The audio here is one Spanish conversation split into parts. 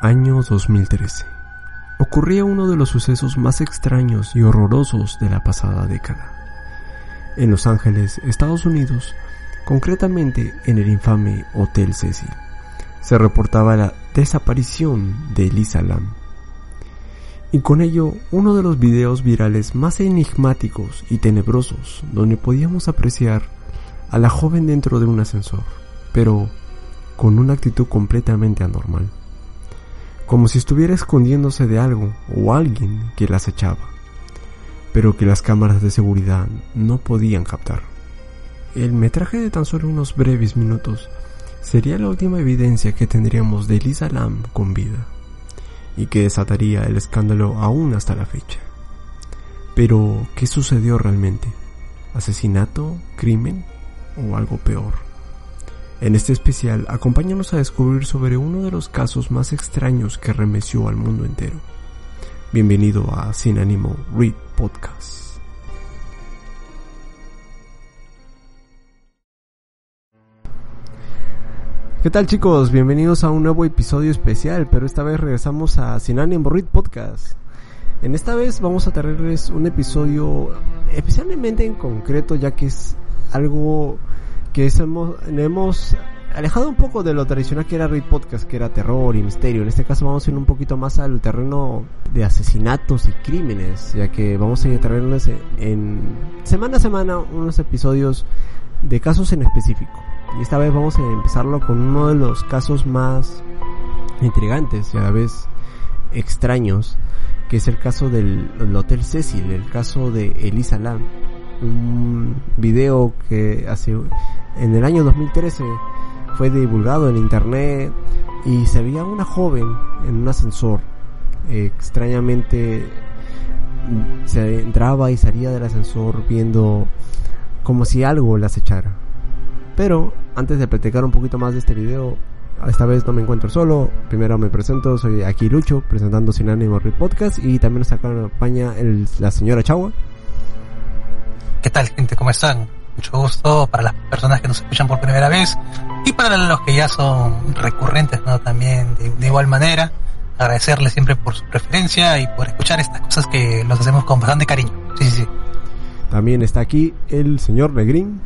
Año 2013. Ocurría uno de los sucesos más extraños y horrorosos de la pasada década. En Los Ángeles, Estados Unidos, concretamente en el infame Hotel Cecil, se reportaba la desaparición de Elisa Lam. Y con ello uno de los videos virales más enigmáticos y tenebrosos donde podíamos apreciar a la joven dentro de un ascensor, pero con una actitud completamente anormal como si estuviera escondiéndose de algo o alguien que las echaba, pero que las cámaras de seguridad no podían captar. El metraje de tan solo unos breves minutos sería la última evidencia que tendríamos de Lisa Lam con vida, y que desataría el escándalo aún hasta la fecha. Pero, ¿qué sucedió realmente? ¿Asesinato? ¿Crimen? ¿O algo peor? En este especial, acompáñanos a descubrir sobre uno de los casos más extraños que remeció al mundo entero. Bienvenido a Sin Ánimo Read Podcast. ¿Qué tal chicos? Bienvenidos a un nuevo episodio especial, pero esta vez regresamos a Sin Ánimo Read Podcast. En esta vez vamos a traerles un episodio especialmente en concreto ya que es algo que hemos, hemos alejado un poco de lo tradicional que era Read Podcast, que era terror y misterio. En este caso vamos a ir un poquito más al terreno de asesinatos y crímenes, ya que vamos a ir traerles en semana a semana unos episodios de casos en específico. Y esta vez vamos a empezarlo con uno de los casos más intrigantes y a la vez extraños, que es el caso del, Hotel Cecil, el caso de Elisa Lam. Un video que hace en el año 2013 fue divulgado en internet y se veía una joven en un ascensor. extrañamente se entraba y salía del ascensor viendo como si algo la acechara. Pero antes de platicar un poquito más de este video, esta vez no me encuentro solo. Primero me presento, soy aquí Lucho, presentando Sin Ánimo Podcast y también nos acompaña el, la señora Chagua. ¿Qué tal gente? ¿Cómo están? mucho gusto para las personas que nos escuchan por primera vez y para los que ya son recurrentes, ¿no? También de, igual manera, agradecerles siempre por su preferencia y por escuchar estas cosas que los hacemos con bastante cariño. Sí, sí, sí. También está aquí el señor Negrín.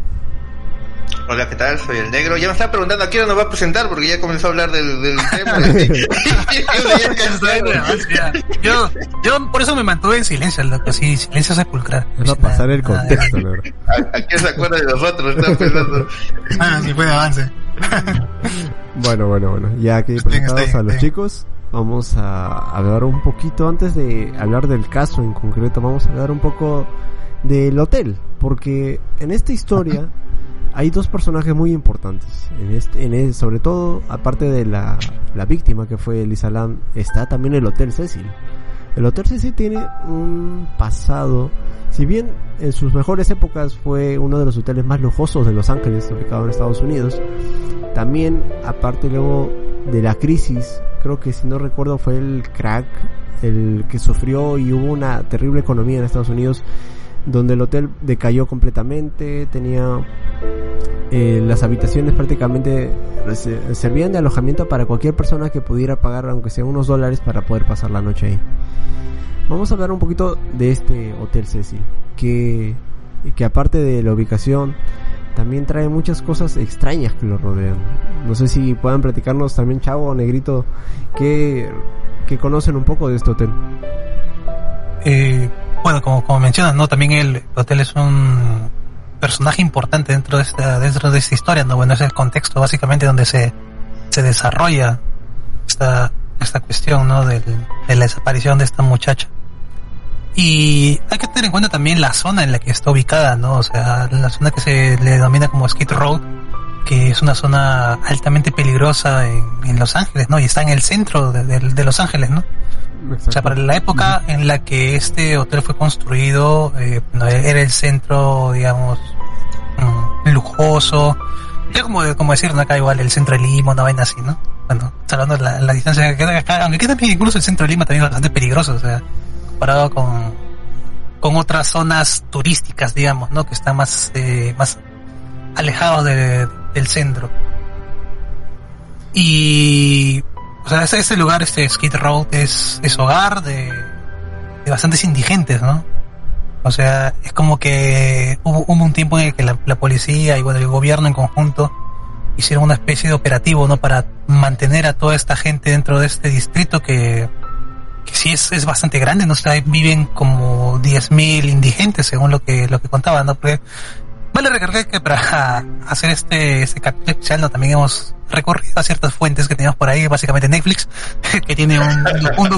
Hola, ¿qué tal? Soy el negro. Ya me estaba preguntando a quién nos va a presentar porque ya comenzó a hablar del, del tema. yo, yo por eso me mantuve en silencio, loco, así, silencio sepulcral. Va a pasar el contexto, negro. ¿A, quién se acuerda de nosotros? Estaba pensando. Ah, sí, fue de avance. bueno, bueno, bueno. Ya que presentados a los chicos, vamos a hablar un poquito, antes de hablar del caso en concreto, vamos a hablar un poco del hotel. Porque en esta historia hay dos personajes muy importantes. En este, en sobre todo, aparte de la, la víctima que fue Lisa Lam, está también el Hotel Cecil. El Hotel Cecil tiene un pasado, si bien en sus mejores épocas fue uno de los hoteles más lujosos de Los Ángeles, ubicado en Estados Unidos, también aparte luego de la crisis, creo que si no recuerdo fue el crack el que sufrió y hubo una terrible economía en Estados Unidos donde el hotel decayó completamente, tenía eh, las habitaciones prácticamente servían de alojamiento para cualquier persona que pudiera pagar aunque sea unos dólares para poder pasar la noche ahí. Vamos a hablar un poquito de este Hotel Cecil, que, que aparte de la ubicación, también trae muchas cosas extrañas que lo rodean. No sé si puedan platicarnos también, Chavo o Negrito, que, que conocen un poco de este hotel. Eh, bueno, como, como mencionas, ¿no? También el hotel es un personaje importante dentro de esta, dentro de esta historia, ¿no? Bueno, es el contexto básicamente donde se, se desarrolla esta, esta cuestión, ¿no? de la desaparición de esta muchacha. Y hay que tener en cuenta también la zona en la que está ubicada, ¿no? O sea, la zona que se le denomina como Skid Row, que es una zona altamente peligrosa en, Los Ángeles, ¿no? Y está en el centro de, Los Ángeles, ¿no? O sea, para la época en la que este hotel fue construido, eh, era el centro, digamos, mm, lujoso. Era como, como decir, ¿no? Acá igual el centro de Lima, una vaina así, ¿no? Bueno, hablando de la, distancia que queda acá, aunque también incluso el centro de Lima también es bastante peligroso, o sea, comparado con, con otras zonas turísticas, digamos, ¿no? Que están más, eh, más alejados del centro. Y, o sea, ese, lugar, este Skid Row, es, es hogar de, de bastantes indigentes, ¿no? O sea, es como que hubo, un tiempo en el que la, la, policía y bueno, el gobierno en conjunto hicieron una especie de operativo, ¿no? Para mantener a toda esta gente dentro de este distrito que que sí es, es bastante grande, ¿no? O viven como 10.000 indigentes, según lo que, lo que contaban, ¿no? Porque vale recordar que para hacer este, este capítulo especial, ¿no? También hemos recorrido a ciertas fuentes que teníamos por ahí, básicamente Netflix, que tiene un, un,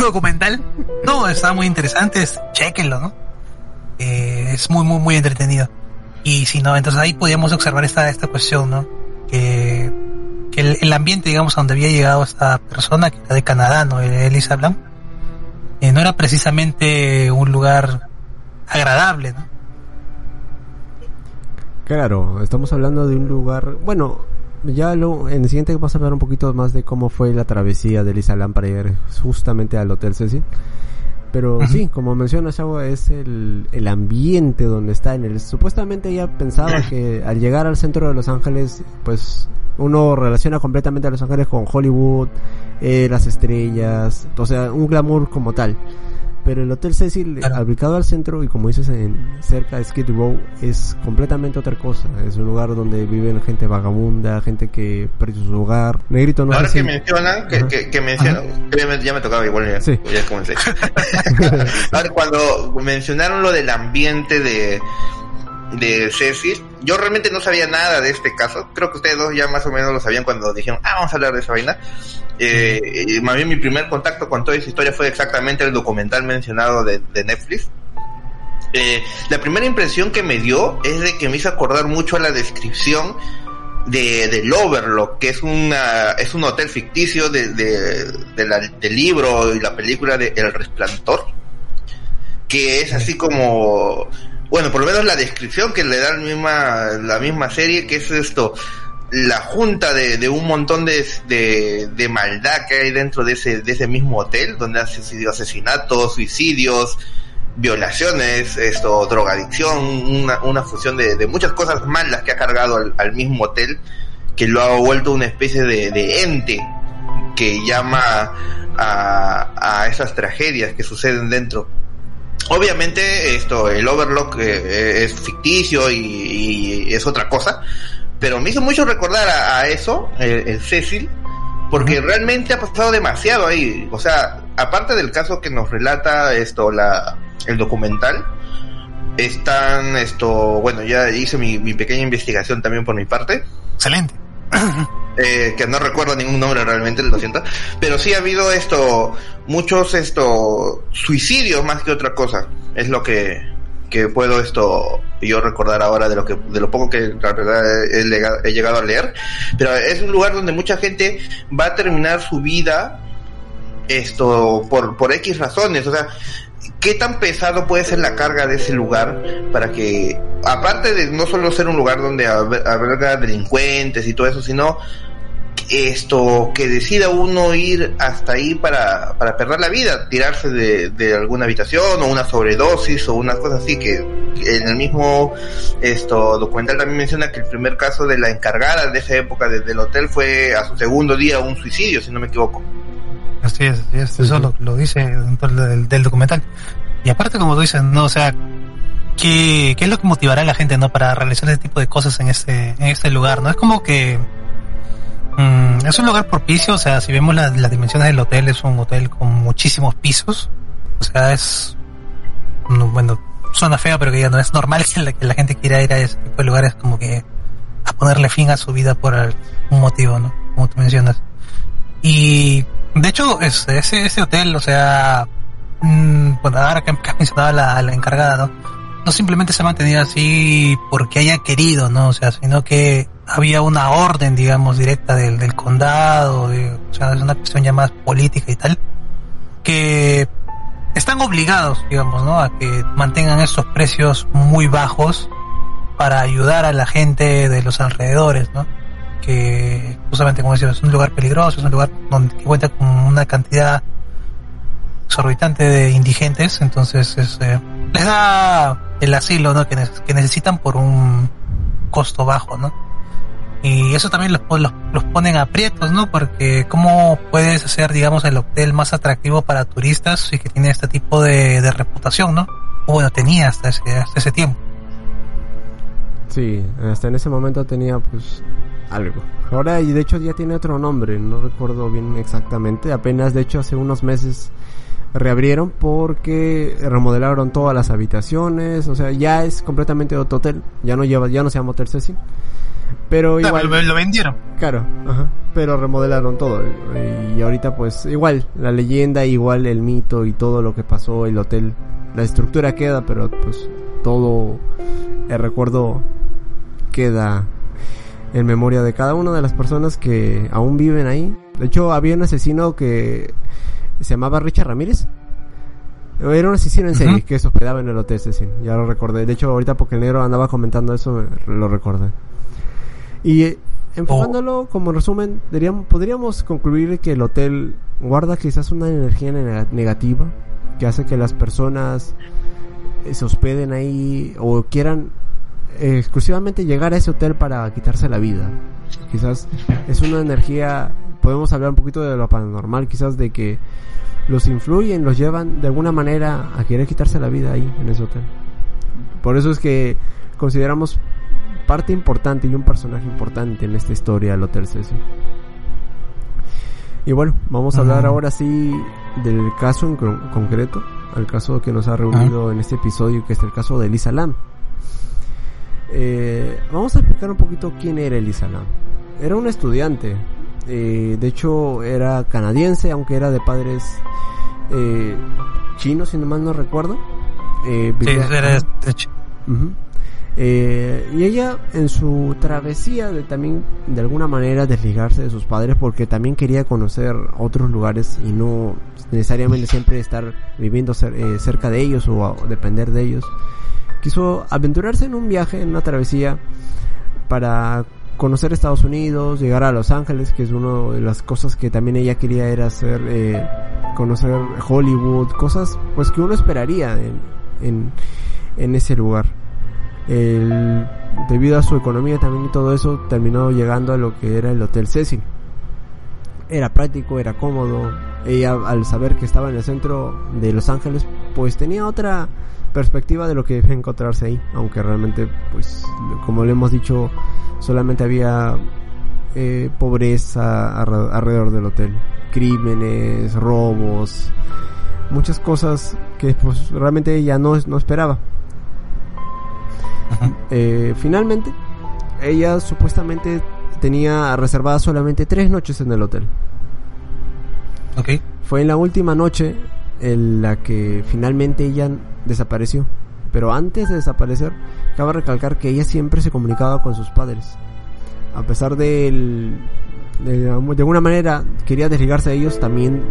documental. No, está muy interesante, chequenlo, ¿no? Eh, es muy, muy, muy entretenido. Y si no, entonces ahí podíamos observar esta, esta cuestión, ¿no? Que, que el, el, ambiente, digamos, a donde había llegado esta persona, que era de Canadá, ¿no? Elisa Blanc, eh, no era precisamente un lugar agradable, ¿no? Claro, estamos hablando de un lugar, bueno, ya lo, en el siguiente vamos a hablar un poquito más de cómo fue la travesía de Lisa Lam para ir justamente al Hotel Cecil. Pero sí, como menciona Chavo, es el, el ambiente donde está en el... Supuestamente ella pensaba que al llegar al centro de Los Ángeles, pues uno relaciona completamente a Los Ángeles con Hollywood, eh, las estrellas, o sea, un glamour como tal. Pero el Hotel Cecil, ubicado al centro y como dices, en, cerca de Skid Row, es completamente otra cosa. Es un lugar donde viven gente vagabunda, gente que perdió su hogar. Negrito no Ahora que mencionan, que, que, mencionan, ya me tocaba igual, ya, sí. ya comencé. Ahora, cuando mencionaron lo del ambiente de, de Cecil, yo realmente no sabía nada de este caso. Creo que ustedes dos ya más o menos lo sabían cuando dijeron, ah, vamos a hablar de esa vaina. Eh, más bien mi primer contacto con toda esa historia fue exactamente el documental mencionado de, Netflix. Eh, la primera impresión que me dio es de que me hizo acordar mucho a la descripción de, del Overlock, que es una es un hotel ficticio de, de, del libro y la película de El Resplandor, que es así como bueno, por lo menos la descripción que le da la misma, la misma serie, que es esto, la junta de, un montón de, de, maldad que hay dentro de ese, de ese mismo hotel, donde ha sucedido asesinatos, suicidios, violaciones, esto, drogadicción, una, una fusión de, de muchas cosas malas que ha cargado al, mismo hotel, que lo ha vuelto una especie de, de ente que llama a, a esas tragedias que suceden dentro Obviamente esto, el Overlock eh, eh, es ficticio y, es otra cosa, pero me hizo mucho recordar a, eso, el, Cecil, porque realmente ha pasado demasiado ahí. O sea, aparte del caso que nos relata esto, la, el documental, están esto, bueno, ya hice mi, mi pequeña investigación también por mi parte. Excelente. Eh, que no recuerdo ningún nombre realmente, lo siento, pero sí ha habido esto, muchos esto, suicidios más que otra cosa, es lo que, que puedo esto, yo recordar ahora de lo que, de lo poco que la verdad he, he llegado a leer, pero es un lugar donde mucha gente va a terminar su vida esto por, por X razones, o sea, ¿qué tan pesado puede ser la carga de ese lugar para que, aparte de no solo ser un lugar donde alberga delincuentes y todo eso, sino esto que decida uno ir hasta ahí para, para perder la vida, tirarse de, de alguna habitación o una sobredosis o unas cosas así que en el mismo esto documental también menciona que el primer caso de la encargada de esa época desde el hotel fue a su segundo día un suicidio, si no me equivoco. Así es, eso lo, dice dentro del, documental. Y aparte, como tú dices, no, o sea, ¿qué, ¿qué es lo que motivará a la gente, no, para realizar ese tipo de cosas en este, en este lugar, no? Es como que mm, es un lugar propicio, o sea, si vemos las dimensiones del hotel, es un hotel con muchísimos pisos, o sea, es, bueno, suena feo, pero que ya no es normal que la, que la gente quiera ir a ese tipo de lugares como que a ponerle fin a su vida por algún motivo, ¿no? Como tú mencionas. Y De hecho, ese, ese hotel, o sea, bueno, ahora que, has mencionado la, la encargada, ¿no? No simplemente se ha mantenido así porque haya querido, ¿no? O sea, sino que había una orden, digamos, directa del, del condado, o sea, es una cuestión ya más política y tal, que están obligados, digamos, ¿no? A que mantengan estos precios muy bajos para ayudar a la gente de los alrededores, ¿no? Que justamente, como decía, es un lugar peligroso, es un lugar donde cuenta con una cantidad exorbitante de indigentes, entonces es, eh, les da el asilo, ¿no? Que, necesitan por un costo bajo, ¿no? Y eso también los, los, los, ponen aprietos, ¿no? Porque cómo puedes hacer, digamos, el hotel más atractivo para turistas y que tiene este tipo de, de reputación, ¿no? O bueno, tenía hasta ese, hasta ese tiempo. Sí, hasta en ese momento tenía pues algo. Ahora y de hecho ya tiene otro nombre, no recuerdo bien exactamente. Apenas de hecho hace unos meses reabrieron porque remodelaron todas las habitaciones, o sea, ya es completamente otro hotel, ya no lleva ya no se llama Hotel Cecil. Pero igual. Lo, vendieron. Claro, ajá. Pero remodelaron todo. Y ahorita, pues, igual, la leyenda, igual el mito y todo lo que pasó, el hotel. La estructura queda, pero pues todo el recuerdo queda en memoria de cada una de las personas que aún viven ahí. De hecho, había un asesino que se llamaba Richard Ramírez. Era un asesino en serie que se hospedaba en el hotel Cecil. Ya lo recordé. De hecho, ahorita porque el negro andaba comentando eso, lo recordé. Y eh, enfocándolo oh. como resumen, podríamos concluir que el hotel guarda quizás una energía negativa que hace que las personas eh, se hospeden ahí o quieran exclusivamente llegar a ese hotel para quitarse la vida. Quizás es una energía, podemos hablar un poquito de lo paranormal, quizás de que los influyen, los llevan de alguna manera a querer quitarse la vida ahí en ese hotel. Por eso es que consideramos parte importante y un personaje importante en esta historia, el Hotel Cecil. Y bueno, vamos a hablar ahora sí del caso en concreto, el caso que nos ha reunido en este episodio, que es el caso de Elisa Lam. Eh, vamos a explicar un poquito quién era Elisa Lam. Era un estudiante, eh, de hecho era canadiense, aunque era de padres eh, chinos, si no mal no recuerdo. sí, era de, eh, y ella en su travesía de también de alguna manera desligarse de sus padres porque también quería conocer otros lugares y no necesariamente siempre estar viviendo eh, cerca de ellos o depender de ellos. Quiso aventurarse en un viaje, en una travesía para conocer Estados Unidos, llegar a Los Ángeles, que es una de las cosas que también ella quería era hacer, eh, conocer Hollywood, cosas pues que uno esperaría en, en ese lugar debido a su economía también y todo eso, terminó llegando a lo que era el Hotel Cecil. Era práctico, era cómodo. Ella, al saber que estaba en el centro de Los Ángeles, pues tenía otra perspectiva de lo que debe encontrarse ahí. Aunque realmente, pues, como le hemos dicho, solamente había eh, pobreza alrededor del hotel. Crímenes, robos, muchas cosas que pues realmente ella no, no esperaba. Eh, finalmente, ella supuestamente tenía reservadas solamente tres noches en el hotel. Okay. Fue en la última noche en la que finalmente ella desapareció. Pero antes de desaparecer, cabe recalcar que ella siempre se comunicaba con sus padres. A pesar de, de, alguna manera quería desligarse de ellos, también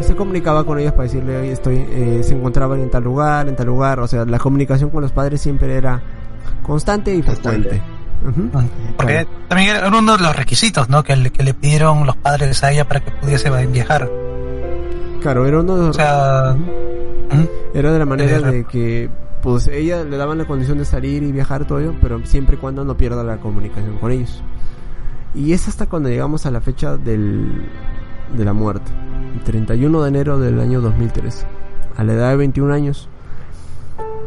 se comunicaba con ellos para decirle, estoy, eh, se encontraban en tal lugar, en tal lugar. O sea, la comunicación con los padres siempre era constante y frecuente. Porque también era uno de los requisitos, ¿no? Que le, que le pidieron los padres a ella para que pudiese viajar. Claro, era uno de los... Era de la manera de que pues ella le daban la condición de salir y viajar todo ello, pero siempre y cuando no pierda la comunicación con ellos. Y es hasta cuando llegamos a la fecha del, de la muerte, el 31 de enero del año 2013, a la edad de 21 años,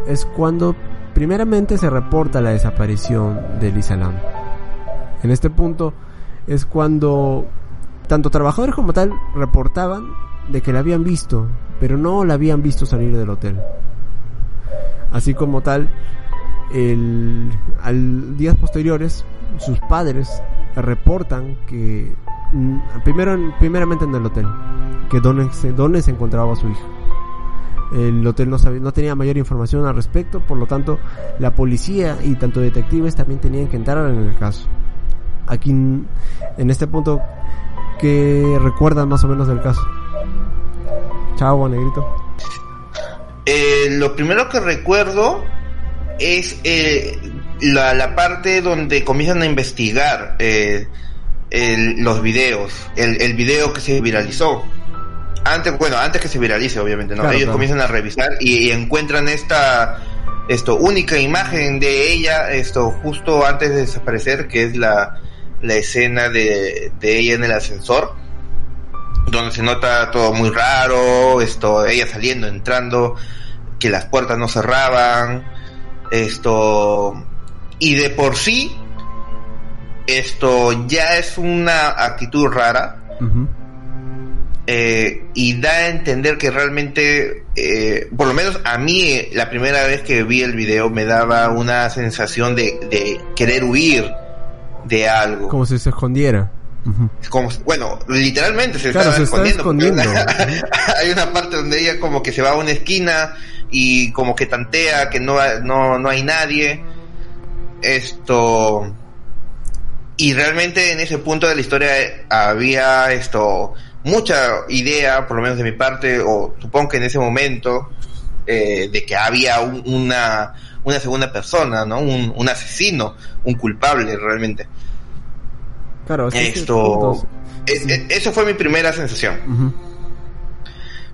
es cuando primeramente se reporta la desaparición de Lisa Lam. En este punto es cuando tanto trabajadores como tal reportaban de que la habían visto, pero no la habían visto salir del hotel. Así como tal, el, al días posteriores, sus padres reportan que mm, primero, primeramente en el hotel, que donde, donde se encontraba su hija. El hotel no, sabía, no tenía mayor información al respecto, por lo tanto, la policía y tanto detectives también tenían que entrar en el caso. Aquí, en este punto, ¿qué recuerdan más o menos del caso? Chao, negrito. Eh, lo primero que recuerdo es eh, la, parte donde comienzan a investigar eh, los videos, el, el video que se viralizó antes, bueno, antes que se viralice, obviamente, ¿no? Ellos comienzan a revisar y, encuentran esta esto única imagen de ella, esto justo antes de desaparecer, que es la, la escena de, de ella en el ascensor, donde se nota todo muy raro, esto, ella saliendo, entrando, que las puertas no cerraban, esto, y de por sí, esto ya es una actitud rara. Eh, y da a entender que realmente, eh, por lo menos a mí, la primera vez que vi el video me daba una sensación de, querer huir de algo. Como si se escondiera. Como, bueno, literalmente se, estaba escondiendo. hay una parte donde ella como que se va a una esquina y como que tantea que no, no, no hay nadie. Esto. Y realmente en ese punto de la historia había esto mucha idea, por lo menos de mi parte, o supongo que en ese momento, eh, de que había una, una segunda persona, ¿no? Un, asesino, un culpable realmente. Claro, esto, e, e, eso fue mi primera sensación.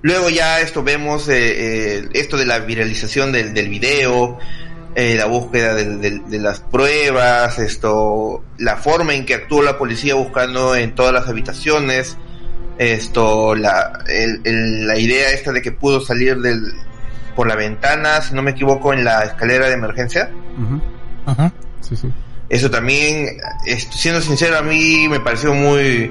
Luego ya esto vemos eh, eh, esto de la viralización del, del video, la búsqueda de, de, las pruebas, esto, la forma en que actuó la policía buscando en todas las habitaciones, esto la, la idea esta de que pudo salir del por la ventana si no me equivoco en la escalera de emergencia. Eso también siendo sincero a mí me pareció muy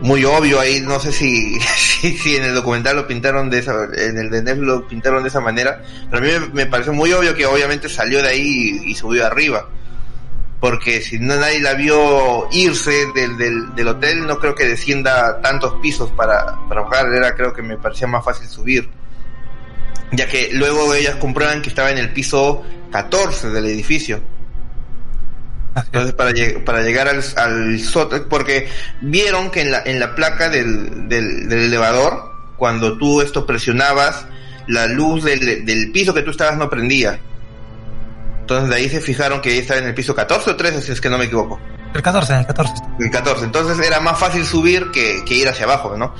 muy obvio ahí. No sé si, si, en el documental lo pintaron de esa en el de Netflix lo pintaron de esa manera pero a mí me, pareció muy obvio que obviamente salió de ahí y subió arriba porque si no nadie la vio irse del, del, hotel, no creo que descienda tantos pisos para, para bajar, era creo que me parecía más fácil subir. Ya que luego ellas comprueban que estaba en el piso 14 del edificio. Entonces, para, para llegar al, al sótano, porque vieron que en la, en la placa del, del, del elevador, cuando tú esto presionabas, la luz del, del piso que tú estabas no prendía entonces de ahí se fijaron que estaba en el piso 14 o 13, si es que no me equivoco. El 14, el 14. El 14. Entonces era más fácil subir que, ir hacia abajo, ¿no?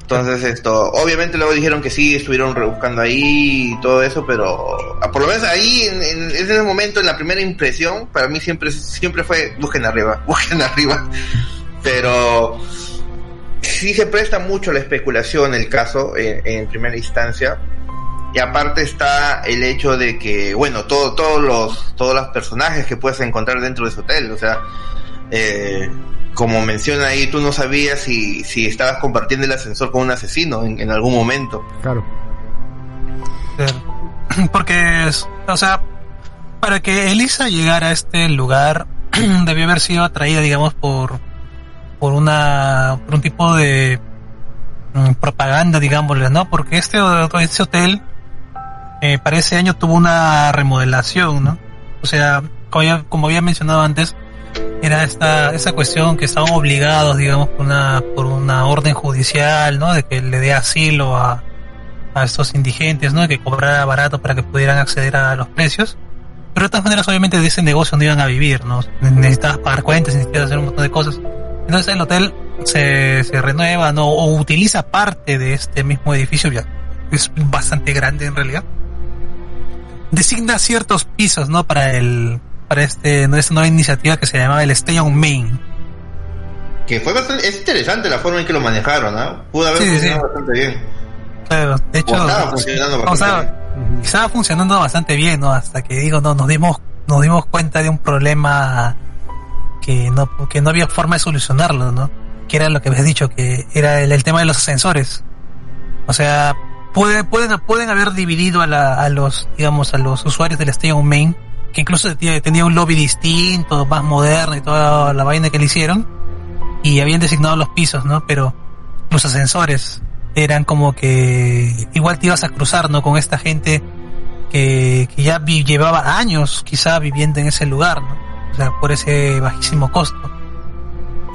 Entonces esto, obviamente luego dijeron que sí, estuvieron rebuscando ahí y todo eso, pero por lo menos ahí, en, ese momento, en la primera impresión, para mí siempre, siempre fue, busquen arriba, busquen arriba. Pero sí se presta mucho la especulación el caso en primera instancia, y aparte está el hecho de que, bueno, todo, todos los, todos los personajes que puedes encontrar dentro de ese hotel, o sea, eh, como menciona ahí, tú no sabías si, si estabas compartiendo el ascensor con un asesino en, algún momento. Claro. Porque, o sea, para que Elisa llegara a este lugar, debió haber sido atraída, digamos, por, por una, por un tipo de mm, propaganda, digámosle, ¿no? Porque este, este hotel eh, para ese año tuvo una remodelación, ¿no? O sea, como, había mencionado antes, era esta esa cuestión que estaban obligados, digamos, por una, por una orden judicial, ¿no? De que le dé asilo a, a estos indigentes, ¿no? Que cobrara barato para que pudieran acceder a los precios. Pero de todas maneras, obviamente, de ese negocio no iban a vivir, ¿no? Necesitabas pagar cuentas, necesitabas hacer un montón de cosas. Entonces el hotel se, se renueva, ¿no? O utiliza parte de este mismo edificio, ya es bastante grande en realidad designa ciertos pisos, ¿no? Para el, para este, esta nueva iniciativa que se llamaba el Stay on Main. Que fue bastante, es interesante la forma en que lo manejaron, ¿no? Pudo haber funcionado bastante bien. Claro, de hecho, estaba funcionando bastante bien. Estaba funcionando bastante bien, ¿no? Hasta que digo, no, nos dimos, nos dimos cuenta de un problema que no, que no había forma de solucionarlo, ¿no? Que era lo que habías dicho, que era el, el tema de los ascensores. O sea, pueden, pueden, pueden haber dividido a, la, a los, digamos, a los usuarios del Stadium Main, que incluso tenía, un lobby distinto, más moderno y toda la vaina que le hicieron. y habían designado los pisos, ¿no? Pero los ascensores eran como que igual te ibas a cruzar. Con esta gente que, que ya llevaba años quizá viviendo en ese lugar, ¿no? O sea, por ese bajísimo costo.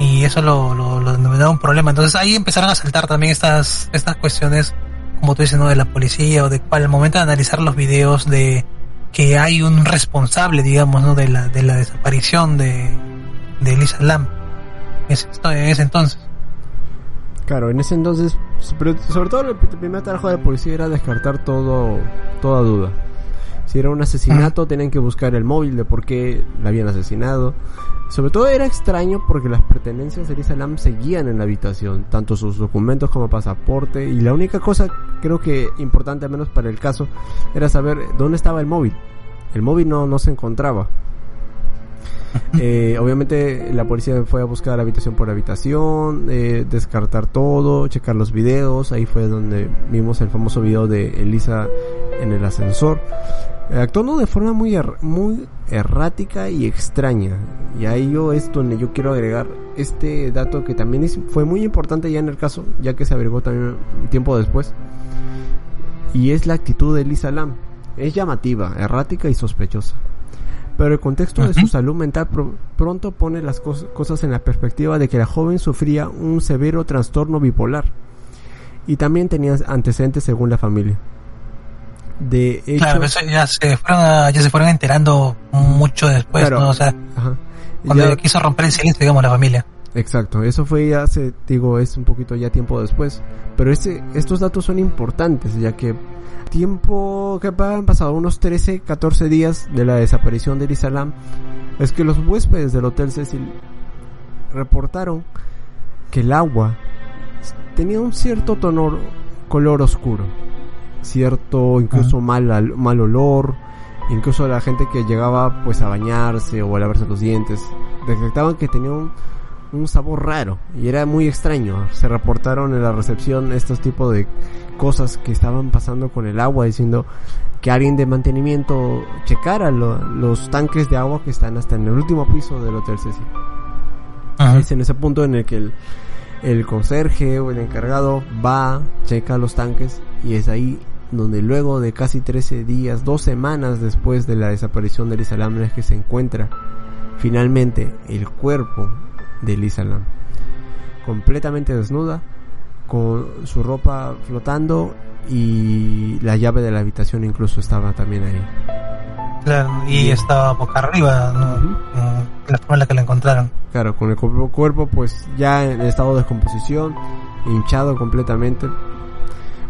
Y eso lo, lo, lo un problema. Entonces ahí empezaron a saltar también estas, estas cuestiones, como tú dices, ¿no? De la policía o de el momento de analizar los videos de que hay un responsable, digamos, ¿no? De la, de la desaparición de, de Elisa Lam. en ese entonces. Claro, en ese entonces, sobre todo el primer trabajo de la policía era descartar todo, toda duda. Si era un asesinato, tenían que buscar el móvil de por qué la habían asesinado. Sobre todo era extraño porque las pertenencias de Elisa Lam seguían en la habitación, tanto sus documentos como pasaporte, y la única cosa, creo que importante al menos para el caso, era saber dónde estaba el móvil. El móvil no, no se encontraba. Eh, obviamente la policía fue a buscar habitación por habitación, eh, descartar todo, checar los videos. Ahí fue donde vimos el famoso video de Elisa en el ascensor. Eh, actuando de forma muy, muy errática y extraña. Y ahí yo es donde yo quiero agregar este dato que también fue muy importante ya en el caso, ya que se averiguó también tiempo después. Y es la actitud de Elisa Lam. Es llamativa, errática y sospechosa pero el contexto de su salud mental pronto pone las cosas en la perspectiva de que la joven sufría un severo trastorno bipolar y también tenía antecedentes según la familia. De hecho, claro, ya se fueron, ya se fueron enterando mucho después, ¿no? O sea, cuando quiso romper el silencio, digamos, la familia. Exacto, eso fue ya hace, digo, es un poquito ya tiempo después. Pero este, estos datos son importantes, ya que tiempo que han pasado unos 13, 14 días de la desaparición de Lam, es que los huéspedes del Hotel Cecil reportaron que el agua tenía un cierto tono, color oscuro, cierto incluso mal, mal olor, incluso la gente que llegaba pues a bañarse o a lavarse los dientes, detectaban que tenía un, un sabor raro y era muy extraño. Se reportaron en la recepción estos tipos de cosas que estaban pasando con el agua, diciendo que alguien de mantenimiento checara los tanques de agua que están hasta en el último piso del Hotel Cecil. Es en ese punto en el que el, el conserje o el encargado va, checa los tanques y es ahí donde luego de casi 13 días, dos semanas después de la desaparición de Elisa Lam es que se encuentra finalmente el cuerpo de Elisa Lam. Completamente desnuda, con su ropa flotando y la llave de la habitación incluso estaba también ahí. Claro, y estaba boca arriba, la forma en la que la encontraron. Claro, con el cuerpo pues ya en estado de descomposición, hinchado completamente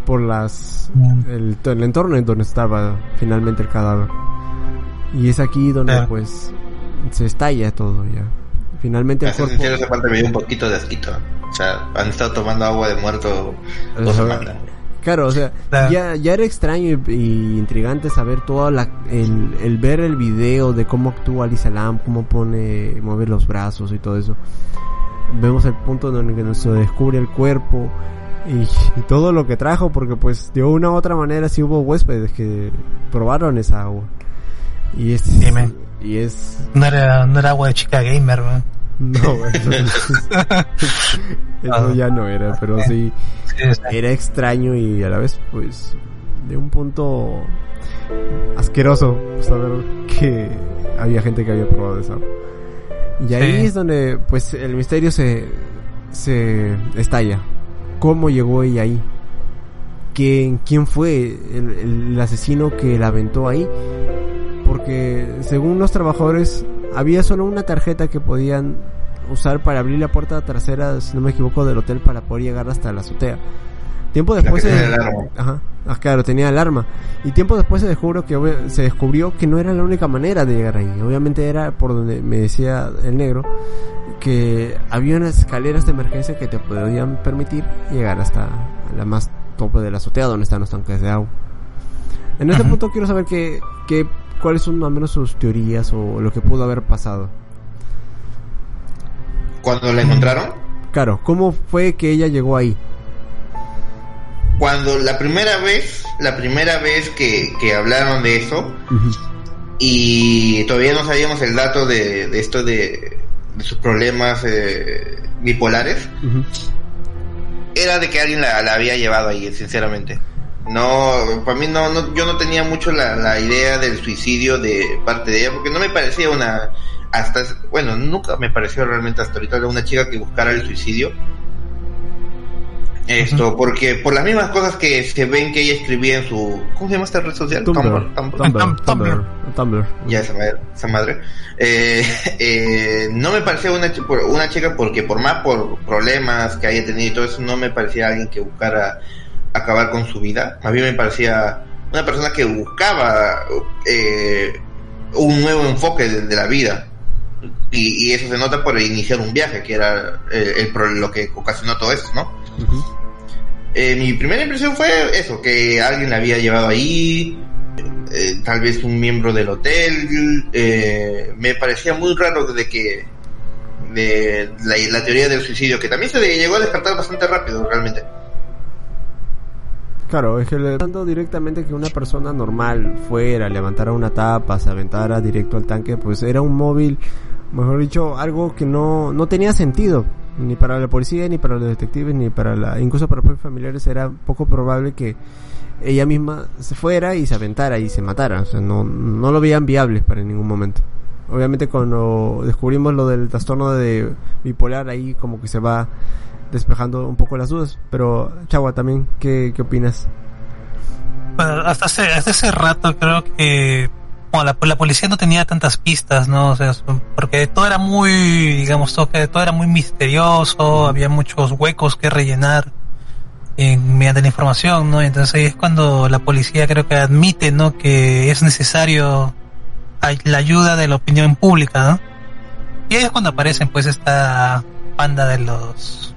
por las el, entorno en donde estaba finalmente el cadáver. Y es aquí donde pues se estalla todo ya. Finalmente el cuerpo... esa parte me dio un poquito de asquito. O sea, han estado tomando agua de muerto dos semanas. Claro, o sea, ya, ya era extraño y, intrigante saber todo la, el, el, ver el video de cómo actúa Lisa Lam, cómo pone, mover los brazos y todo eso. Vemos el punto donde se descubre el cuerpo y, todo lo que trajo, porque pues de una u otra manera sí hubo huéspedes que probaron esa agua. Y es, y es... No era, no era agua de chica gamer, ¿no? No, eso, eso ya no era, pero sí era extraño y a la vez pues de un punto asqueroso saber que había gente que había probado eso. Y ahí es donde pues el misterio se, se estalla. ¿Cómo llegó ella ahí? ¿Quién, quién fue el, el asesino que la aventó ahí? Porque según los trabajadores había solo una tarjeta que podían usar para abrir la puerta trasera, si no me equivoco, del hotel para poder llegar hasta la azotea. Tiempo después se... Ajá, ah, claro, tenía alarma. Y tiempo después se descubrió que se descubrió que no era la única manera de llegar ahí. Obviamente era por donde me decía el negro que había unas escaleras de emergencia que te podían permitir llegar hasta la más tope de la azotea donde están los tanques de agua. En este punto quiero saber que, que cuáles son al menos sus teorías o lo que pudo haber pasado. ¿Cuándo la encontraron? Claro, ¿cómo fue que ella llegó ahí? Cuando la primera vez, la primera vez que, hablaron de eso, y todavía no sabíamos el dato de, esto de, sus problemas eh, bipolares, era de que alguien la, había llevado ahí, sinceramente. No, para mí no, no, yo no tenía mucho la, la idea del suicidio de parte de ella, porque no me parecía una, hasta, bueno, nunca me pareció realmente hasta ahorita una chica que buscara el suicidio esto, porque por las mismas cosas que se ven que ella escribía en su. ¿Cómo se llama esta red social? Tumblr. Tumblr. Tumblr. Tumblr. Ya, esa madre. Esa madre. Eh, eh, no me parecía una, una chica porque, por más por problemas que haya tenido y todo eso, no me parecía alguien que buscara acabar con su vida. A mí me parecía una persona que buscaba eh, un nuevo enfoque de, la vida. Y, eso se nota por iniciar un viaje, que era el, lo que ocasionó todo esto, ¿no? Eh, mi primera impresión fue eso, que alguien la había llevado ahí, eh, tal vez un miembro del hotel. Eh, me parecía muy raro desde que de la, teoría del suicidio, que también se llegó a descartar bastante rápido realmente. Claro, es que le directamente que una persona normal fuera, levantara una tapa, se aventara directo al tanque, pues era un móvil, mejor dicho, algo que no, no tenía sentido ni para la policía, ni para los detectives, ni para la, incluso para los familiares era poco probable que ella misma se fuera y se aventara y se matara, o sea, no, no lo veían viable para ningún momento. Obviamente cuando descubrimos lo del trastorno de bipolar ahí como que se va despejando un poco las dudas, pero Chagua también, ¿qué, qué opinas? hasta hace, hasta hace rato creo que la, la, policía no tenía tantas pistas, ¿no? O sea, porque todo era muy, digamos, todo, todo era muy misterioso, había muchos huecos que rellenar en, mediante la información, ¿no? Entonces ahí es cuando la policía creo que admite, ¿no? Que es necesario la ayuda de la opinión pública, ¿no? Y ahí es cuando aparecen, pues, esta banda de los,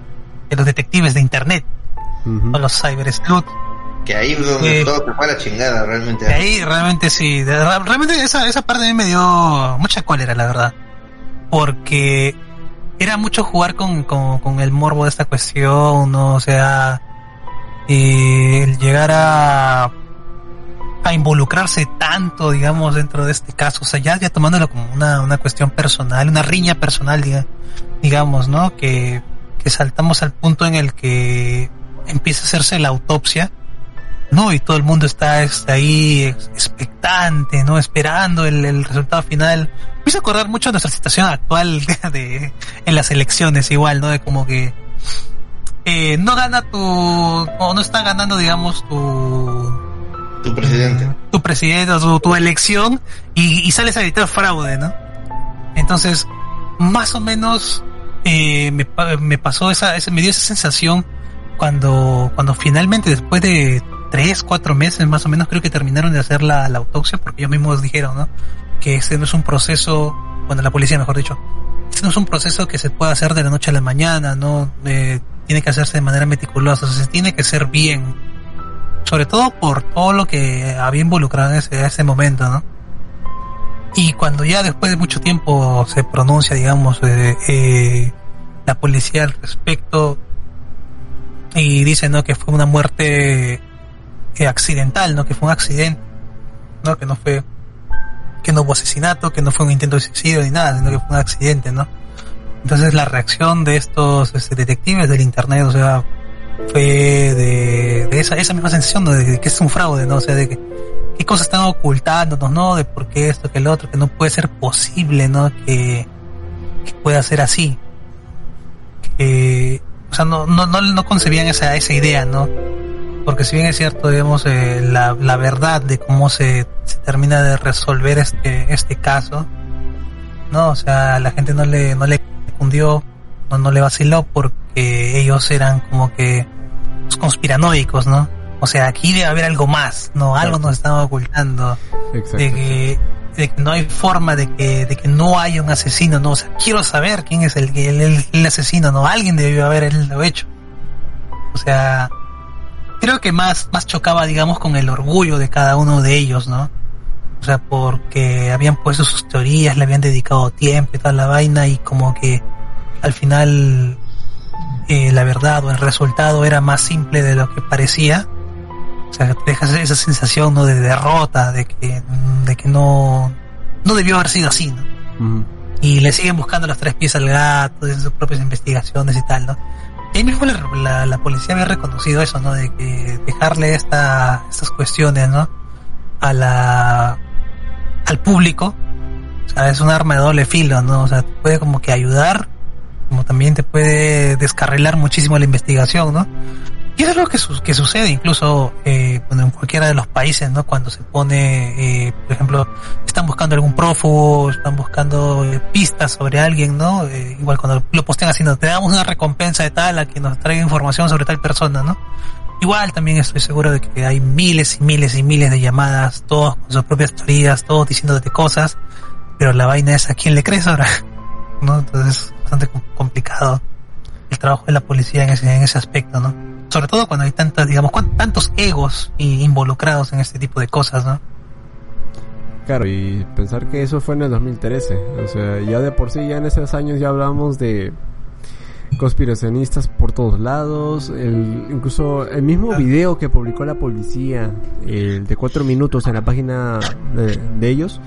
de los detectives de internet, o los cyber sleuth que ahí donde todo se fue a la chingada, realmente. Ahí realmente sí. Realmente esa, esa parte a mí me dio mucha cólera, la verdad. Porque era mucho jugar con, con, el morbo de esta cuestión, ¿no? O sea, el llegar a a involucrarse tanto, digamos, dentro de este caso, o sea, ya, ya tomándolo como una, una cuestión personal, una riña personal, digamos, ¿no? Que, que saltamos al punto en el que empieza a hacerse la autopsia ¿no? Y todo el mundo está, ahí expectante, ¿no? Esperando el, resultado final. Me hizo acordar mucho de nuestra situación actual de, en las elecciones, igual, ¿no? De como que eh, no gana tu, o no está ganando, digamos, tu... Tu presidente. Tu presidente o tu, elección y, sales a evitar fraude, ¿no? Entonces, más o menos eh, me, me pasó esa, esa, me dio esa sensación cuando, cuando finalmente después de tres, cuatro meses más o menos creo que terminaron de hacer la, autopsia porque ellos mismos dijeron, ¿no? Que este no es un proceso, bueno, la policía mejor dicho, este no es un proceso que se pueda hacer de la noche a la mañana, ¿no? Eh, tiene que hacerse de manera meticulosa, se tiene que ser bien, sobre todo por todo lo que había involucrado en ese, ese momento, ¿no? Y cuando ya después de mucho tiempo se pronuncia, digamos, eh, eh, la policía al respecto y dice, ¿no? Que fue una muerte accidental, ¿no? Que fue un accidente, ¿no? Que no fue, que no hubo asesinato, que no fue un intento de suicidio ni nada, sino que fue un accidente, ¿no? Entonces la reacción de estos este, detectives del internet, o sea, fue de, esa, esa misma sensación de, que es un fraude, ¿no? O sea, de que qué cosas están ocultándonos, ¿no? De por qué esto, que el otro, que no puede ser posible, ¿no? Que, pueda ser así. Que, o sea, no, no, no, no concebían esa, esa idea, ¿no? porque si bien es cierto, digamos, eh, la, la, verdad de cómo se, se, termina de resolver este, este caso, ¿no? O sea, la gente no le, no le cundió, no, no le vaciló porque ellos eran como que los conspiranoicos, ¿no? O sea, aquí debe haber algo más, ¿no? Algo nos están ocultando. De que, de que no hay forma de que, de que no haya un asesino, ¿no? O sea, quiero saber quién es el, el, el asesino, ¿no? Alguien debió haber lo hecho. O sea, creo que más, más chocaba, digamos, con el orgullo de cada uno de ellos, ¿no? O sea, porque habían puesto sus teorías, le habían dedicado tiempo y toda la vaina y como que al final eh, la verdad o el resultado era más simple de lo que parecía. O sea, te dejas esa sensación ¿no? de derrota, de que, de que no, no debió haber sido así, ¿no? y le siguen buscando los tres pies al gato, en sus propias investigaciones y tal, ¿no? Y ahí mismo la, la, policía había reconocido eso, ¿no? De que dejarle esta, estas cuestiones, ¿no? A la, al público, o sea, es un arma de doble filo, ¿no? O sea, puede como que ayudar, como también te puede descarrilar muchísimo la investigación, ¿no? Y eso es lo que, que sucede incluso eh, en cualquiera de los países, ¿no? Cuando se pone, eh, por ejemplo, están buscando algún prófugo, están buscando eh, pistas sobre alguien, ¿no? Eh, igual cuando lo postean haciendo, te damos una recompensa de tal a que nos traiga información sobre tal persona, ¿no? Igual también estoy seguro de que hay miles y miles y miles de llamadas, todos con sus propias teorías, todos diciéndote cosas, pero la vaina es a quién le crees ahora, ¿no? Entonces es bastante complicado el trabajo de la policía en ese, en ese aspecto, ¿no? Sobre todo cuando hay tantas, digamos, tantos egos involucrados en este tipo de cosas, ¿no? Claro, y pensar que eso fue en el 2013, o sea, ya de por sí, ya en esos años ya hablamos de conspiracionistas por todos lados, el, incluso el mismo video que publicó la policía, el de cuatro minutos en la página de, ellos,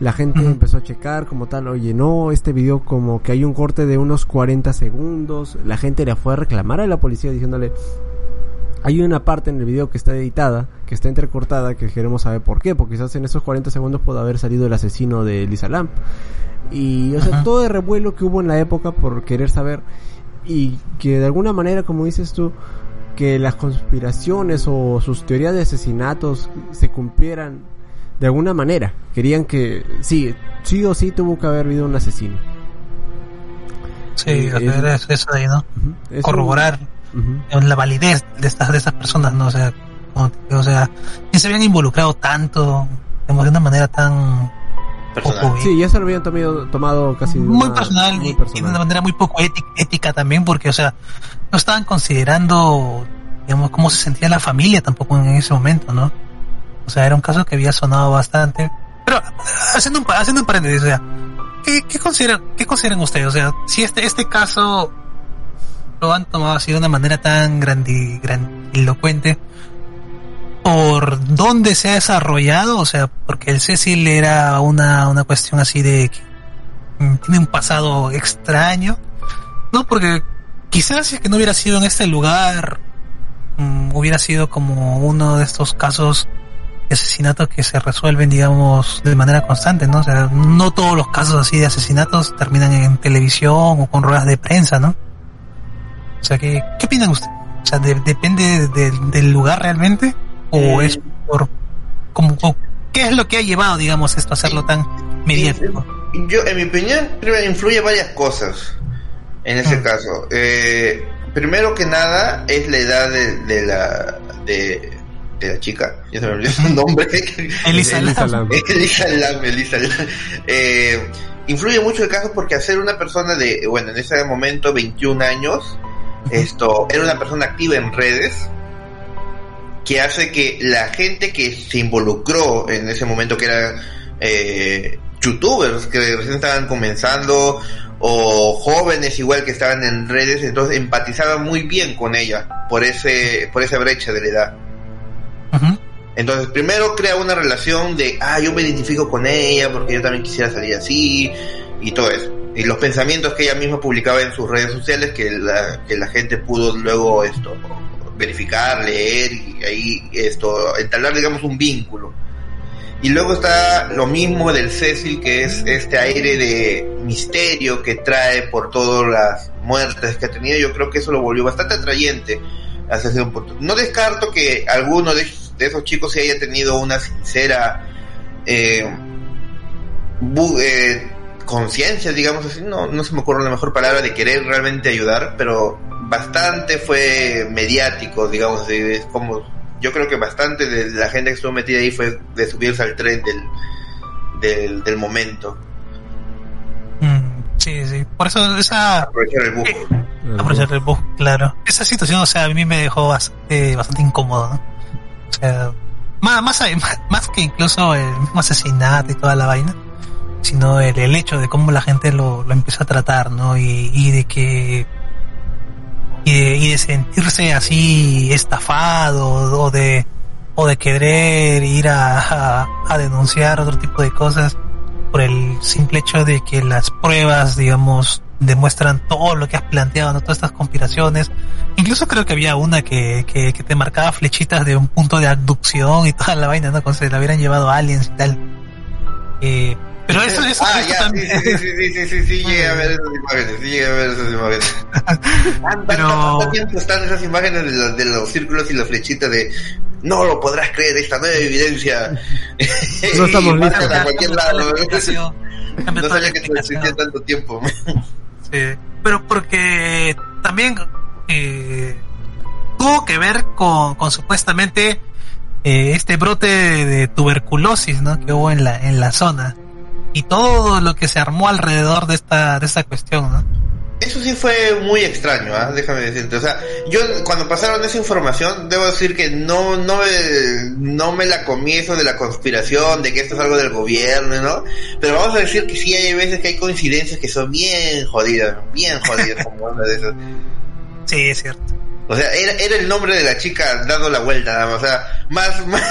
la gente empezó a checar como tal, oye, no, este video como que hay un corte de unos 40 segundos, la gente le fue a reclamar a la policía diciéndole, hay una parte en el video que está editada, que está entrecortada, que queremos saber por qué, porque quizás en esos 40 segundos puede haber salido el asesino de Lisa Lamp. Y, o sea, todo el revuelo que hubo en la época por querer saber y que de alguna manera, como dices tú, que las conspiraciones o sus teorías de asesinatos se cumplieran de alguna manera. Querían que, sí, sí o sí tuvo que haber habido un asesino. Sí, eh, eso de ahí, ¿no? Corroborar la validez de estas, de estas personas, ¿no? O sea, o sea, se habían involucrado tanto, de una manera tan sí, ya se lo habían tomado, tomado casi muy, personal, y, de una manera muy poco ética, ética, también, porque, o sea, no estaban considerando, digamos, cómo se sentía la familia tampoco en ese momento, ¿no? O sea, era un caso que había sonado bastante. Pero haciendo un, haciendo un paréntesis, o sea, ¿qué, qué, consideran, ¿qué consideran ustedes? O sea, si este, este caso lo han tomado así de una manera tan grandi, grandilocuente, ¿por dónde se ha desarrollado? O sea, porque el Cecil era una, una cuestión así de que tiene un pasado extraño, ¿no? Porque quizás si es que no hubiera sido en este lugar, mm, hubiera sido como uno de estos casos asesinatos que se resuelven, digamos, de manera constante, ¿no? O sea, no todos los casos así de asesinatos terminan en televisión o con ruedas de prensa, ¿no? O sea, ¿qué, qué opinan ustedes? O sea, ¿depende del lugar realmente? ¿O eh, es por... Como, ¿Qué es lo que ha llevado, digamos, esto a hacerlo tan mediático? Yo, en mi opinión, influye varias cosas en ese mm. caso. Eh, primero que nada es la edad de, de la... De, de la chica, ya se me olvidó su nombre. Elisa Lam. Elisa Lam, Elisa Lam. Eh, influye mucho el caso porque hacer una persona de, bueno, en ese momento 21 años, esto, era una persona activa en redes, que hace que la gente que se involucró en ese momento, que eran eh, youtubers que recién estaban comenzando, o jóvenes igual que estaban en redes, entonces empatizaban muy bien con ella por ese, por esa brecha de la edad. Entonces, primero crea una relación de, ah, yo me identifico con ella porque yo también quisiera salir así y todo eso. Y los pensamientos que ella misma publicaba en sus redes sociales que la, que la gente pudo luego esto verificar, leer y ahí esto entablar digamos un vínculo. Y luego está lo mismo del Cecil, que es este aire de misterio que trae por todas las muertes que ha tenido. Yo creo que eso lo volvió bastante atrayente hasta un punto. No descarto que alguno de, esos chicos se haya tenido una sincera eh, eh, conciencia, digamos así, no, no se me ocurre la mejor palabra de querer realmente ayudar, pero bastante fue mediático, digamos, es como yo creo que bastante de la gente que estuvo metida ahí fue de subirse al tren del, del, momento. Mm, sí, sí, por eso esa... Aprovechar el bus. Aprovechar el bus, claro. Esa situación, o sea, a mí me dejó bastante, bastante incómodo, ¿no? O sea, más, más, más que incluso el mismo asesinato y toda la vaina, sino el, el hecho de cómo la gente lo, lo empieza a tratar, ¿no? Y, y de que y de sentirse así estafado o de o de querer ir a, a, denunciar otro tipo de cosas por el simple hecho de que las pruebas, digamos, demuestran todo lo que has planteado, ¿no? todas estas conspiraciones. Incluso creo que había una que, que, te marcaba flechitas de un punto de abducción y toda la vaina, ¿no? Como si la hubieran llevado aliens y tal. Eh, pero eso, eso, ah, ya, también... sí, sí, sí, sí, sí, sí, llegué a ver esas imágenes, sí llegué a ver esas imágenes. Pero... ¿Cuánto tiempo están esas imágenes de los, de los círculos y la flechita de no lo podrás creer, esta nueva evidencia? No estamos listos. A cualquier lado. No sabía que existía tanto tiempo. Sí, pero porque también eh, tuvo que ver con, supuestamente eh, este brote de, tuberculosis ¿no? que hubo en la, en la zona y todo lo que se armó alrededor de esta, de esta cuestión, ¿no? Eso sí fue muy extraño, ¿ah? déjame decirte. O sea, yo cuando pasaron esa información, debo decir que no, no, no me la comí eso de la conspiración, de que esto es algo del gobierno, ¿no? Pero vamos a decir que sí hay veces que hay coincidencias que son bien jodidas, bien jodidas como una de esas. Sí, es cierto. O sea, era, era el nombre de la chica dando la vuelta, o sea, más, más,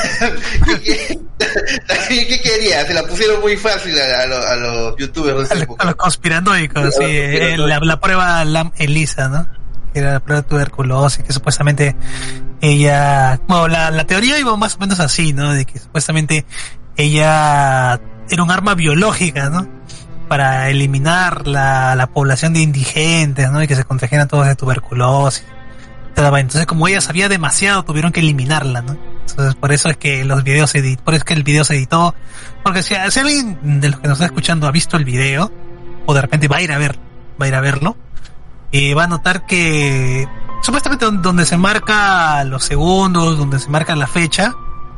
¿qué, qué, quería? Se la pusieron muy fácil a, a, los youtubers. A, los conspiranoicos, sí, eh, la, la, prueba Lam Elisa, ¿no? Que era la prueba de tuberculosis, que supuestamente ella, bueno, la, la teoría iba más o menos así, ¿no? De que supuestamente ella era un arma biológica, ¿no? Para eliminar la, la población de indigentes, ¿no? Y que se contagiaran todos de tuberculosis entonces, como ella sabía demasiado, tuvieron que eliminarla, ¿no? Entonces, por eso es que los videos se por eso es que el video se editó. Porque si, alguien de los que nos está escuchando ha visto el video, o de repente va a ir a ver, va a ir a verlo, y va a notar que supuestamente donde se marca los segundos, donde se marca la fecha,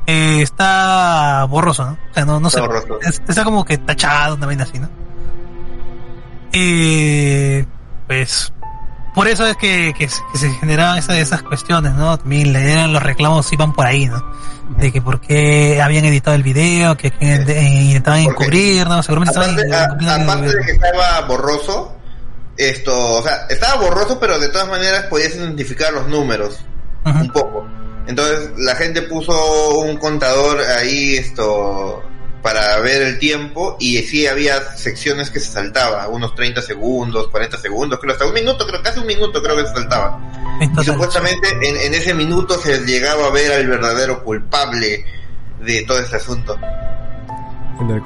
eh, está borroso, ¿no? O sea, no, no está sé, está como que tachado, una vaina así, ¿no? Eh, pues por eso es que, que, se generaban esas, esas cuestiones, ¿no? También eran los reclamos iban por ahí, ¿no? De que por qué habían editado el video, que, intentaban encubrir, ¿no? Seguramente aparte, estaban... aparte de que estaba borroso, esto, o sea, estaba borroso, pero de todas maneras podías identificar los números, un poco. Entonces la gente puso un contador ahí, esto, para ver el tiempo y sí había secciones que se saltaba, unos 30 segundos, 40 segundos, creo hasta un minuto, creo casi un minuto creo que se saltaba. Y supuestamente en, ese minuto se llegaba a ver al verdadero culpable de todo este asunto.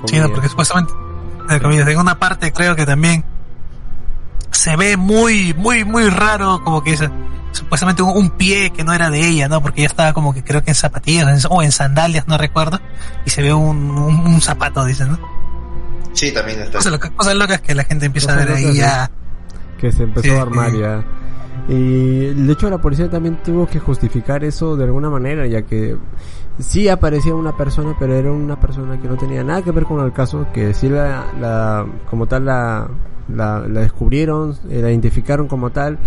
Sí, porque supuestamente en una parte creo que también se ve muy, muy, muy raro como que dice supuestamente un, pie que no era de ella, ¿no? Porque ella estaba como que creo que en zapatillas o en sandalias, no recuerdo, y se ve un, un, zapato, dicen, ¿no? Sí, también está. Cosas locas, cosas locas que la gente empieza a ver ahí ya. Que se empezó a armar ya. Y de hecho la policía también tuvo que justificar eso de alguna manera, ya que sí aparecía una persona, pero era una persona que no tenía nada que ver con el caso, que sí la, la como tal la, la, la descubrieron, la identificaron como tal,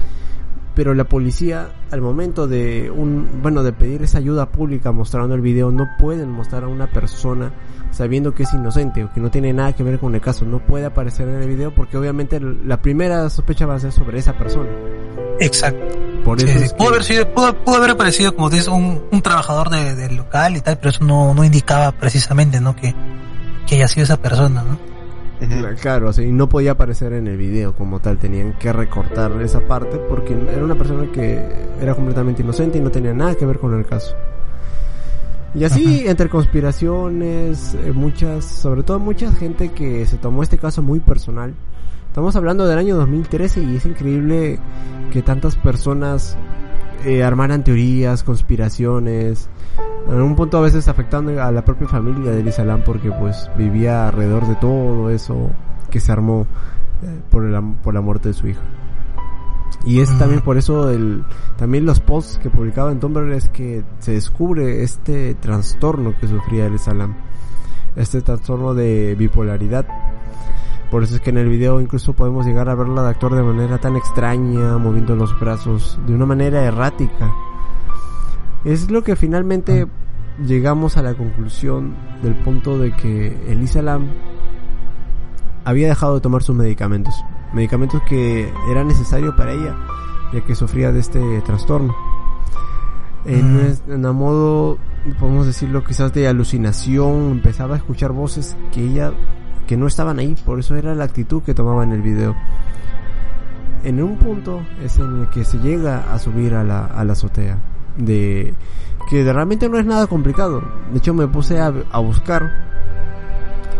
pero la policía al momento de un bueno de pedir esa ayuda pública mostrando el video no pueden mostrar a una persona sabiendo que es inocente o que no tiene nada que ver con el caso. No puede aparecer en el video porque obviamente la primera sospecha va a ser sobre esa persona. Exacto. Por eso pudo haber sido pudo, haber aparecido como dices un, un trabajador del local y tal pero eso no, no indicaba precisamente no que, que haya sido esa persona no Claro, así no podía aparecer en el video como tal, tenían que recortar esa parte porque era una persona que era completamente inocente y no tenía nada que ver con el caso. Y así, entre conspiraciones, eh, muchas, sobre todo mucha gente que se tomó este caso muy personal. Estamos hablando del año 2013 y es increíble que tantas personas eh, armaran teorías, conspiraciones, en un punto a veces afectando a la propia familia de Elisa porque pues vivía alrededor de todo eso que se armó eh, por, la, por la muerte de su hija. Y es también por eso el, también los posts que publicaba en Tumblr es que se descubre este trastorno que sufría Elisa Este trastorno de bipolaridad. Por eso es que en el video incluso podemos llegar a verla de actor de manera tan extraña, moviendo los brazos de una manera errática es lo que finalmente llegamos a la conclusión del punto de que Elisa Lam había dejado de tomar sus medicamentos. Medicamentos que eran necesarios para ella, ya que sufría de este trastorno. En, en a modo, podemos decirlo, quizás de alucinación, empezaba a escuchar voces que ella que no estaban ahí, por eso era la actitud que tomaba en el video. En un punto es en el que se llega a subir a la, a la azotea, de que realmente no es nada complicado. De hecho me puse a, a buscar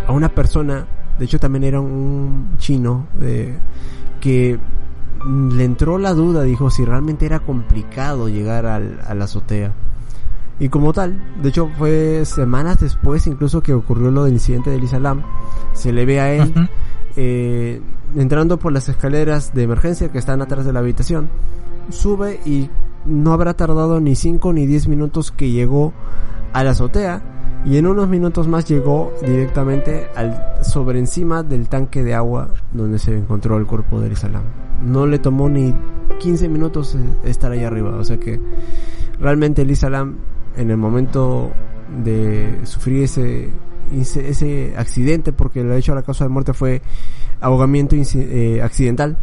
a una persona, de hecho también era un chino, eh, que le entró la duda, dijo si realmente era complicado llegar al, a la azotea. Y como tal, de hecho fue semanas después incluso que ocurrió lo del incidente del Isalam, se le ve a él eh, entrando por las escaleras de emergencia que están atrás de la habitación, sube y no habrá tardado ni 5 ni 10 minutos que llegó a la azotea y en unos minutos más llegó directamente al sobre encima del tanque de agua donde se encontró el cuerpo del Isalam. No le tomó ni 15 minutos estar ahí arriba, o sea que realmente el Isalam en el momento de sufrir ese, ese, accidente, porque de hecho la causa de muerte fue ahogamiento eh, accidental,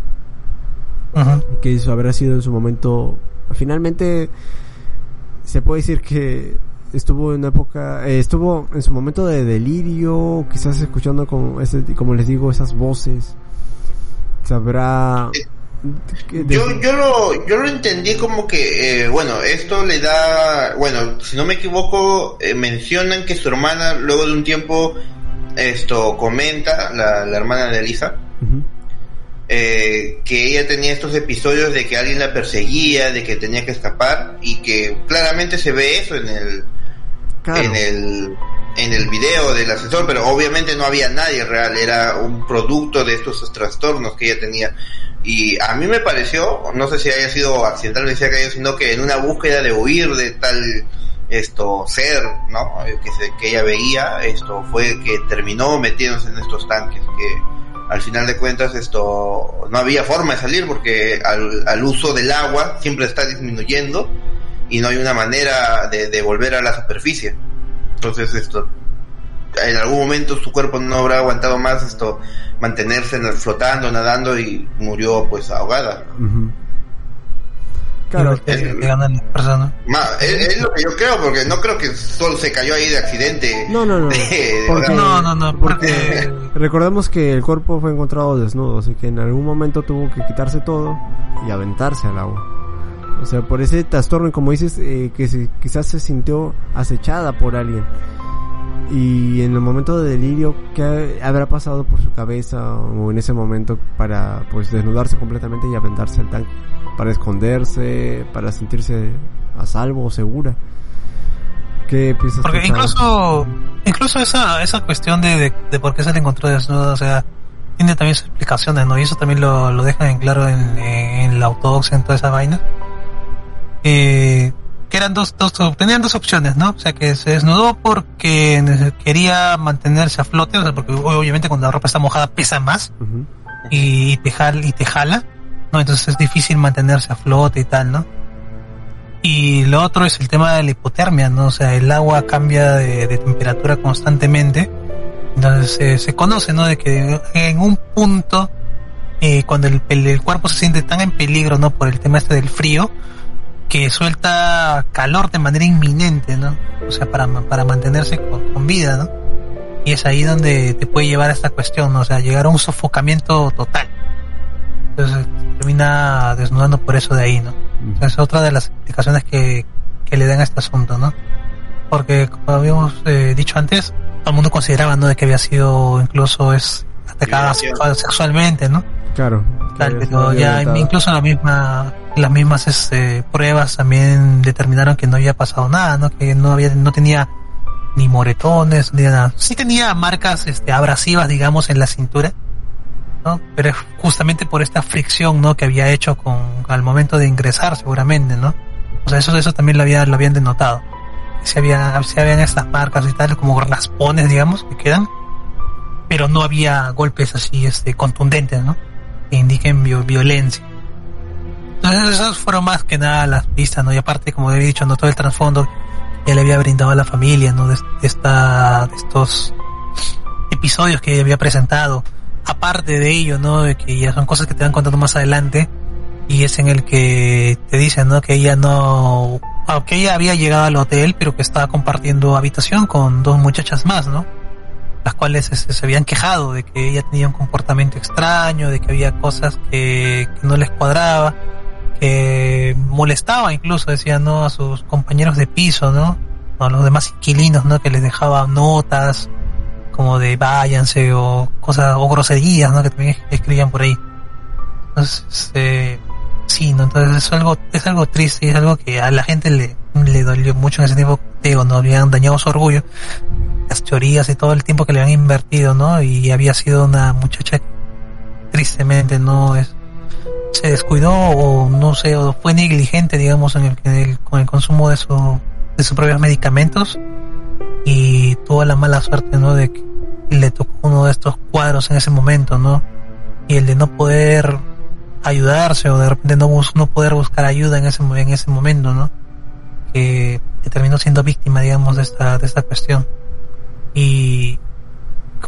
que eso habrá sido en su momento, finalmente se puede decir que estuvo en una época, eh, estuvo en su momento de delirio, quizás escuchando como, ese, como les digo, esas voces, sabrá yo, yo, lo, yo lo entendí como que, eh, bueno, esto le da, bueno, si no me equivoco, eh, mencionan que su hermana luego de un tiempo, esto comenta, la, la hermana de Elisa, eh, que ella tenía estos episodios de que alguien la perseguía, de que tenía que escapar y que claramente se ve eso en el, en el, en el video del asesor, pero obviamente no había nadie real, era un producto de estos trastornos que ella tenía. Y a mí me pareció, no sé si haya sido accidental, decía que sino que en una búsqueda de huir de tal esto ser, ¿no? Que, que ella veía, esto fue que terminó metiéndose en estos tanques, que al final de cuentas esto no había forma de salir porque al, al uso del agua siempre está disminuyendo y no hay una manera de, volver a la superficie. Entonces esto en algún momento su cuerpo no habrá aguantado más esto mantenerse flotando nadando y murió pues ahogada claro. Es, es, lo que yo creo porque no creo que solo se cayó ahí de accidente. No no no. No no no porque recordemos que el cuerpo fue encontrado desnudo así que en algún momento tuvo que quitarse todo y aventarse al agua. O sea, por ese trastorno, como dices, eh, que se, quizás se sintió acechada por alguien y en el momento de delirio qué habrá pasado por su cabeza o en ese momento para pues desnudarse completamente y aventarse al tanque para esconderse para sentirse a salvo o segura qué piensas porque incluso incluso esa esa cuestión de, de, por qué se le encontró desnuda o sea tiene también sus explicaciones no y eso también lo, lo dejan en claro en, en la autopsia en toda esa vaina. Eh, que eran dos, dos, tenían dos opciones, ¿no? O sea, que se desnudó porque quería mantenerse a flote, o sea, porque obviamente cuando la ropa está mojada pesa más y, te jala, y te jala, ¿no? Entonces es difícil mantenerse a flote y tal, ¿no? Y lo otro es el tema de la hipotermia, ¿no? O sea, el agua cambia de, temperatura constantemente. Entonces se conoce, ¿no? De que en un punto, eh, cuando el, el, cuerpo se siente tan en peligro, ¿no? Por el tema este del frío, que suelta calor de manera inminente, ¿no? O sea, para, para mantenerse con, vida, ¿no? Y es ahí donde te puede llevar a esta cuestión, ¿no? O sea, llegar a un sofocamiento total. Entonces termina desnudando por eso de ahí, ¿no? es otra de las explicaciones que, que le dan a este asunto, ¿no? Porque como habíamos eh, dicho antes, todo el mundo consideraba, ¿no? De que había sido incluso es atacada sexualmente, ¿no? Claro. Claro, pero ya incluso la misma, las mismas este, pruebas también determinaron que no había pasado nada, ¿no? Que no había, no tenía ni moretones, ni nada. Sí tenía marcas este, abrasivas, digamos, en la cintura, ¿no? Pero justamente por esta fricción, ¿no? Que había hecho con, al momento de ingresar, seguramente, ¿no? O sea, eso, eso también lo, había, lo habían denotado. Si había, si habían estas marcas y tal, como raspones, digamos, que quedan, pero no había golpes así, este, contundentes, ¿no? indiquen violencia. Entonces esas fueron más que nada las pistas, ¿no? Y aparte, como he dicho, no todo el trasfondo ya le había brindado a la familia, ¿no? De, esta, estos episodios que había presentado. Aparte de ello, ¿no? De que ya son cosas que te van contando más adelante. Y es en el que te dicen, ¿no? Que ella no, aunque ella había llegado al hotel, pero que estaba compartiendo habitación con dos muchachas más, ¿no? las cuales se, habían quejado de que ella tenía un comportamiento extraño, de que había cosas que, no les cuadraba, que molestaba incluso, decían, ¿no? A sus compañeros de piso, ¿no? A los demás inquilinos, ¿no? Que les dejaba notas como de váyanse o cosas, o groserías, ¿no? Que también escribían por ahí. Entonces, eh, sí, ¿no? Entonces es algo, es algo triste y es algo que a la gente le, le dolió mucho en ese tiempo, digo, no habían dañado su orgullo, las teorías y todo el tiempo que le habían invertido, ¿no? Y había sido una muchacha tristemente no es, se descuidó o no sé, o fue negligente, digamos, en el, con el consumo de su, de sus propios medicamentos y tuvo la mala suerte, ¿no? De que le tocó uno de estos cuadros en ese momento, ¿no? Y el de no poder ayudarse o de repente no, no poder buscar ayuda en ese, en ese momento, ¿no? Que, terminó siendo víctima, digamos, de esta, de esta cuestión. Y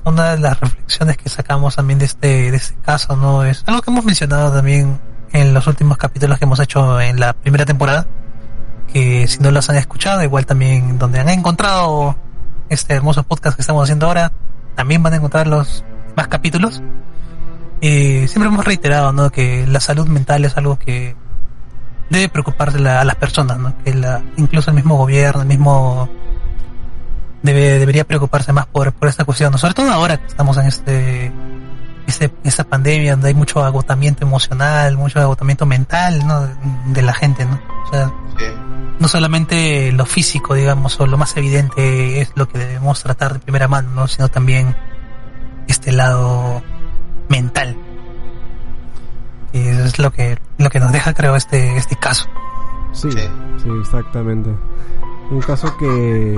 una de las reflexiones que sacamos también de este, de este caso, ¿no? Es algo que hemos mencionado también en los últimos capítulos que hemos hecho en la primera temporada, que si no los han escuchado, igual también donde han encontrado este hermoso podcast que estamos haciendo ahora, también van a encontrar los más capítulos. Siempre hemos reiterado, ¿no? Que la salud mental es algo que debe preocuparse a las personas, ¿no? Que la, incluso el mismo gobierno, el mismo debe, debería preocuparse más por, por esta cuestión, sobre todo ahora que estamos en este, este, esta pandemia donde hay mucho agotamiento emocional, mucho agotamiento mental, ¿no? De la gente, ¿no? O sea, no solamente lo físico, digamos, o lo más evidente es lo que debemos tratar de primera mano, ¿no? Sino también este lado mental. Y eso es lo que, lo que nos deja, creo, este, este caso. Sí, sí, exactamente. Un caso que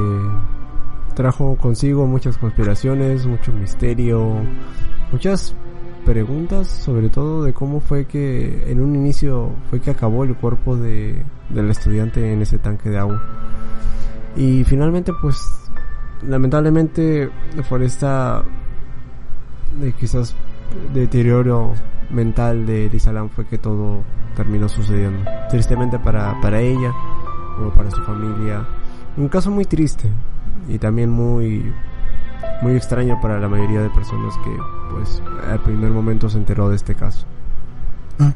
trajo consigo muchas conspiraciones, mucho misterio, muchas preguntas, sobre todo de cómo fue que en un inicio fue que acabó el cuerpo de, del estudiante en ese tanque de agua. Y finalmente, pues, lamentablemente, por esta quizás deterioro mental de Salam fue que todo terminó sucediendo. Tristemente para, para ella, o para su familia. Un caso muy triste y también muy muy extraño para la mayoría de personas que pues al primer momento se enteró de este caso. Mm.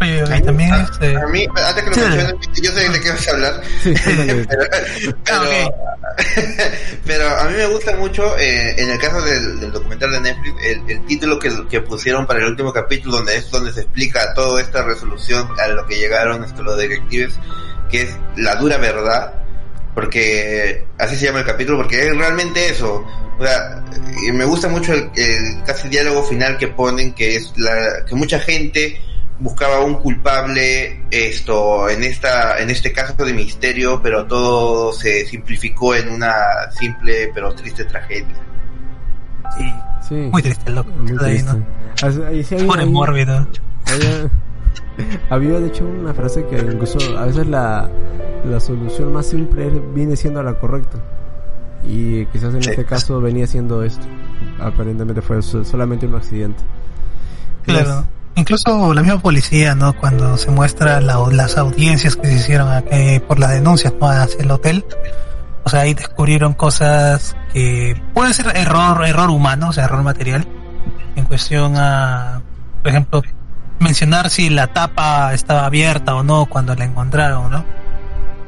Oye, también este... A mí, antes que lo menciones, yo sé de qué vas a hablar. Sí, pero, ah, pero, a mí me gusta mucho, eh, en el caso del, documental de Netflix, el, título que, que, pusieron para el último capítulo, donde es donde se explica toda esta resolución a lo que llegaron esto, los detectives, que es la dura verdad, porque así se llama el capítulo, porque es realmente eso. O sea, me gusta mucho el, el casi diálogo final que ponen, que es la, que mucha gente buscaba un culpable esto en esta en este caso de misterio pero todo se simplificó en una simple pero triste tragedia sí, sí. muy triste loco muy triste. Ahí, mórbido había, de hecho una frase que incluso a veces la, la solución más simple viene siendo la correcta. Y quizás en este caso venía siendo esto. Aparentemente fue solamente un accidente. Claro. Incluso la misma policía, ¿no? Cuando se muestra las audiencias que se hicieron aquí por las denuncias ¿no? hacia el hotel, o sea, ahí descubrieron cosas que puede ser error, error humano, o sea, error material, en cuestión a, por ejemplo, mencionar si la tapa estaba abierta o no cuando la encontraron, ¿no?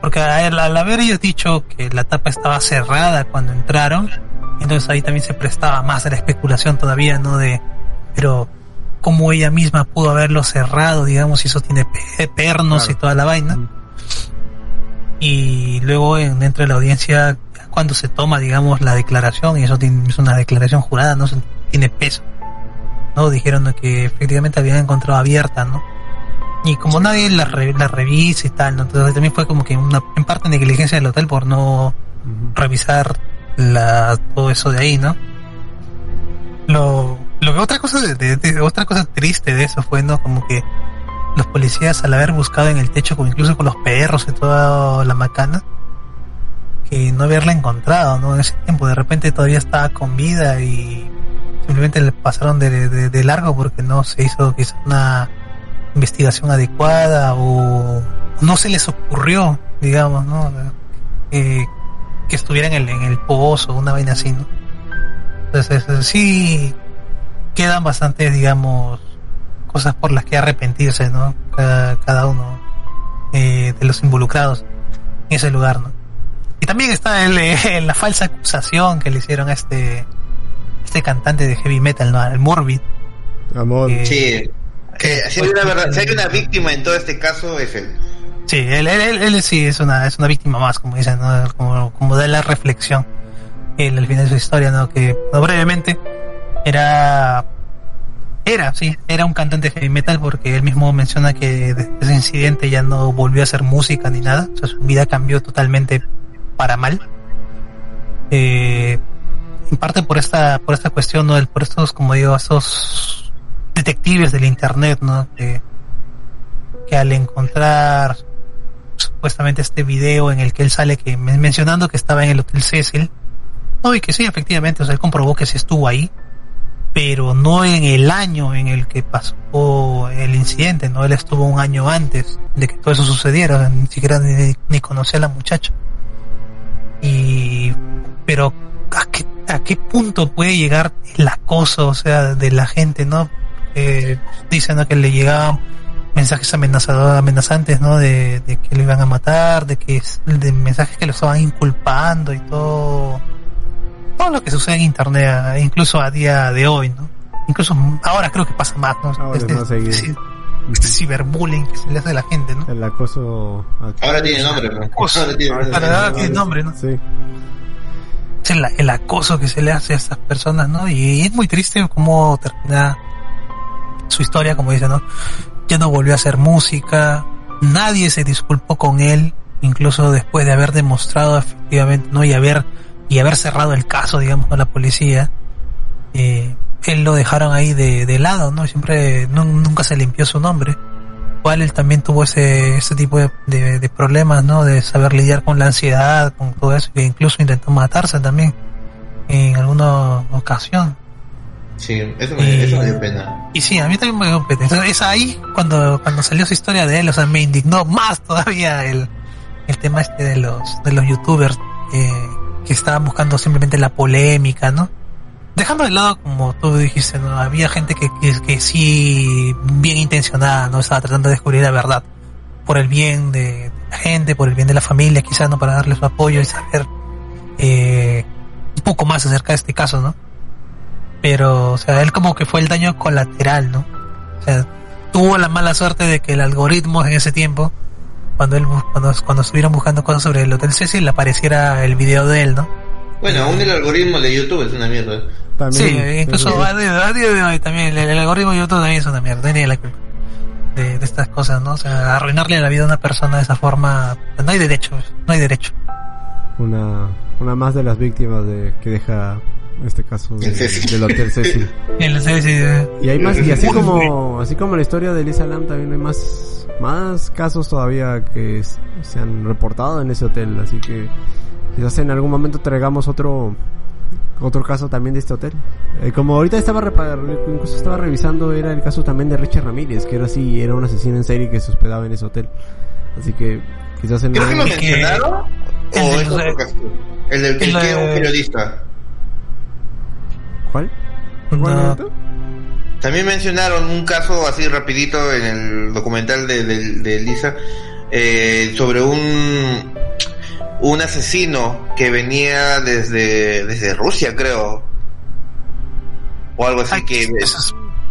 Porque al, al haber ellos dicho que la tapa estaba cerrada cuando entraron, entonces ahí también se prestaba más a la especulación todavía, ¿no? De, pero como ella misma pudo haberlo cerrado, digamos, y eso tiene pernos y toda la vaina. Y luego en, dentro de la audiencia, cuando se toma, digamos, la declaración, y eso tiene, es una declaración jurada, no tiene peso. ¿No? Dijeron que efectivamente habían encontrado abierta, ¿no? Y como nadie la, la revisa y tal, ¿no? Entonces también fue como que una, en parte negligencia del hotel por no revisar la, todo eso de ahí, ¿no? Lo, lo que otra cosa de, otra cosa triste de eso fue no como que los policías al haber buscado en el techo con, incluso con los perros y toda la macana que no haberla encontrado no en ese tiempo de repente todavía estaba con vida y simplemente le pasaron de, de, largo porque no se hizo quizás una investigación adecuada o no se les ocurrió digamos no que estuviera en el en el pozo una vaina así no Entonces, sí quedan bastante, digamos, cosas por las que arrepentirse, ¿no? Cada, uno eh, de los involucrados en ese lugar, ¿no? Y también está el, la falsa acusación que le hicieron a este este cantante de heavy metal, ¿no? El Morbid. Amor. sí. Que si hay, una verdad, si hay una víctima en todo este caso es él. Sí, él, él, él, sí es una, es una víctima más, como dicen, ¿no? como, como de la reflexión. El, al final de su historia, ¿no? Que brevemente era era, sí, era un cantante de heavy metal porque él mismo menciona que desde ese incidente ya no volvió a hacer música ni nada, o sea, su vida cambió totalmente para mal. Eh, en parte por esta, por esta cuestión, ¿no? Por estos, como digo, estos detectives del internet, ¿no? Que, que al encontrar supuestamente este video en el que él sale que mencionando que estaba en el Hotel Cecil, no, y que sí, efectivamente, o sea, él comprobó que sí estuvo ahí, pero no en el año en el que pasó el incidente, ¿no? Él estuvo un año antes de que todo eso sucediera, ni siquiera ni, ni conocía a la muchacha. Y, pero, ¿a qué, ¿a qué punto puede llegar el acoso, o sea, de la gente, ¿no? Eh, dicen que le llegaban mensajes amenazadores, amenazantes, ¿no? De, de, que le iban a matar, de que de mensajes que lo estaban inculpando y todo todo lo que sucede en internet, incluso a día de hoy, ¿no? Incluso ahora creo que pasa más, ¿no? este, este, este, ciberbullying que se le hace a la gente, ¿no? El acoso. Ahora tiene nombre, ¿no? Ahora tiene, nombre, ¿no? Sí. El, acoso que se le hace a estas personas, ¿no? Y es muy triste cómo termina su historia, como dice, ¿no? Ya no volvió a hacer música, nadie se disculpó con él, incluso después de haber demostrado efectivamente, ¿no? Y haber y haber cerrado el caso, digamos, con la policía, eh, él lo dejaron ahí de, de lado, ¿no? Siempre, nunca se limpió su nombre. Igual él también tuvo ese, ese tipo de, de, problemas, ¿no? De saber lidiar con la ansiedad, con todo eso, que incluso intentó matarse también en alguna ocasión. Sí, eso me, eso me dio pena. Y sí, a mí también me dio pena. Entonces, es ahí cuando, cuando salió esa historia de él, o sea, me indignó más todavía el, el tema este de los, de los youtubers, eh, que estaban buscando simplemente la polémica, ¿no? Dejando de lado, como tú dijiste, ¿no? Había gente que, que, sí, bien intencionada, ¿no? Estaba tratando de descubrir la verdad. Por el bien de la gente, por el bien de la familia, quizás, ¿no? Para darle su apoyo y saber, eh, un poco más acerca de este caso, ¿no? Pero, o sea, él como que fue el daño colateral, ¿no? O sea, tuvo la mala suerte de que el algoritmo en ese tiempo cuando él cuando, cuando estuvieron buscando cosas sobre el Hotel Cecil apareciera el video de él, ¿no? Bueno, aún el algoritmo de YouTube es una mierda. Sí, incluso a día, de hoy también el, algoritmo de YouTube también es una mierda, no la culpa de, de, estas cosas, ¿no? O sea, arruinarle la vida a una persona de esa forma, no hay derecho, no hay derecho. Una, una más de las víctimas de que deja este caso de, del Hotel Cecil. Y hay más, y así como, así como la historia de Lisa Lam también hay más más casos todavía que se han reportado en ese hotel, así que quizás en algún momento traigamos otro otro caso también de este hotel. Eh, como ahorita estaba incluso estaba revisando era el caso también de Richard Ramírez, que era así, era un asesino en serie que se hospedaba en ese hotel. Así que quizás en Creo que lo mencionaron o es otro caso. El del que, un periodista. ¿Cuál? ¿Cuál también mencionaron un caso así rapidito en el documental de, de, Lisa eh, sobre un un asesino que venía desde desde Rusia creo. O algo así que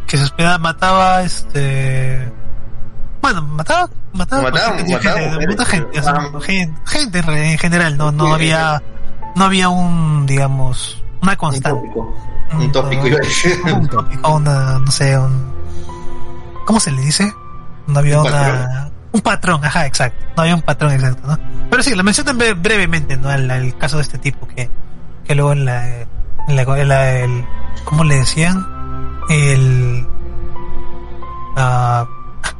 que se, mataba este bueno mataba mataba, mataba, gente, gente, en general no no había no había un digamos una constante. Un tópico, a decir. Un tópico, una, no sé, un... ¿Cómo se le dice? No había ¿Un una... Patrón? Un patrón, ajá, exacto. No había un patrón exacto, ¿no? Pero sí, lo mencionan brevemente, ¿no? El, el, caso de este tipo que, que luego en la, en la, el, ¿cómo le decían? El, uh,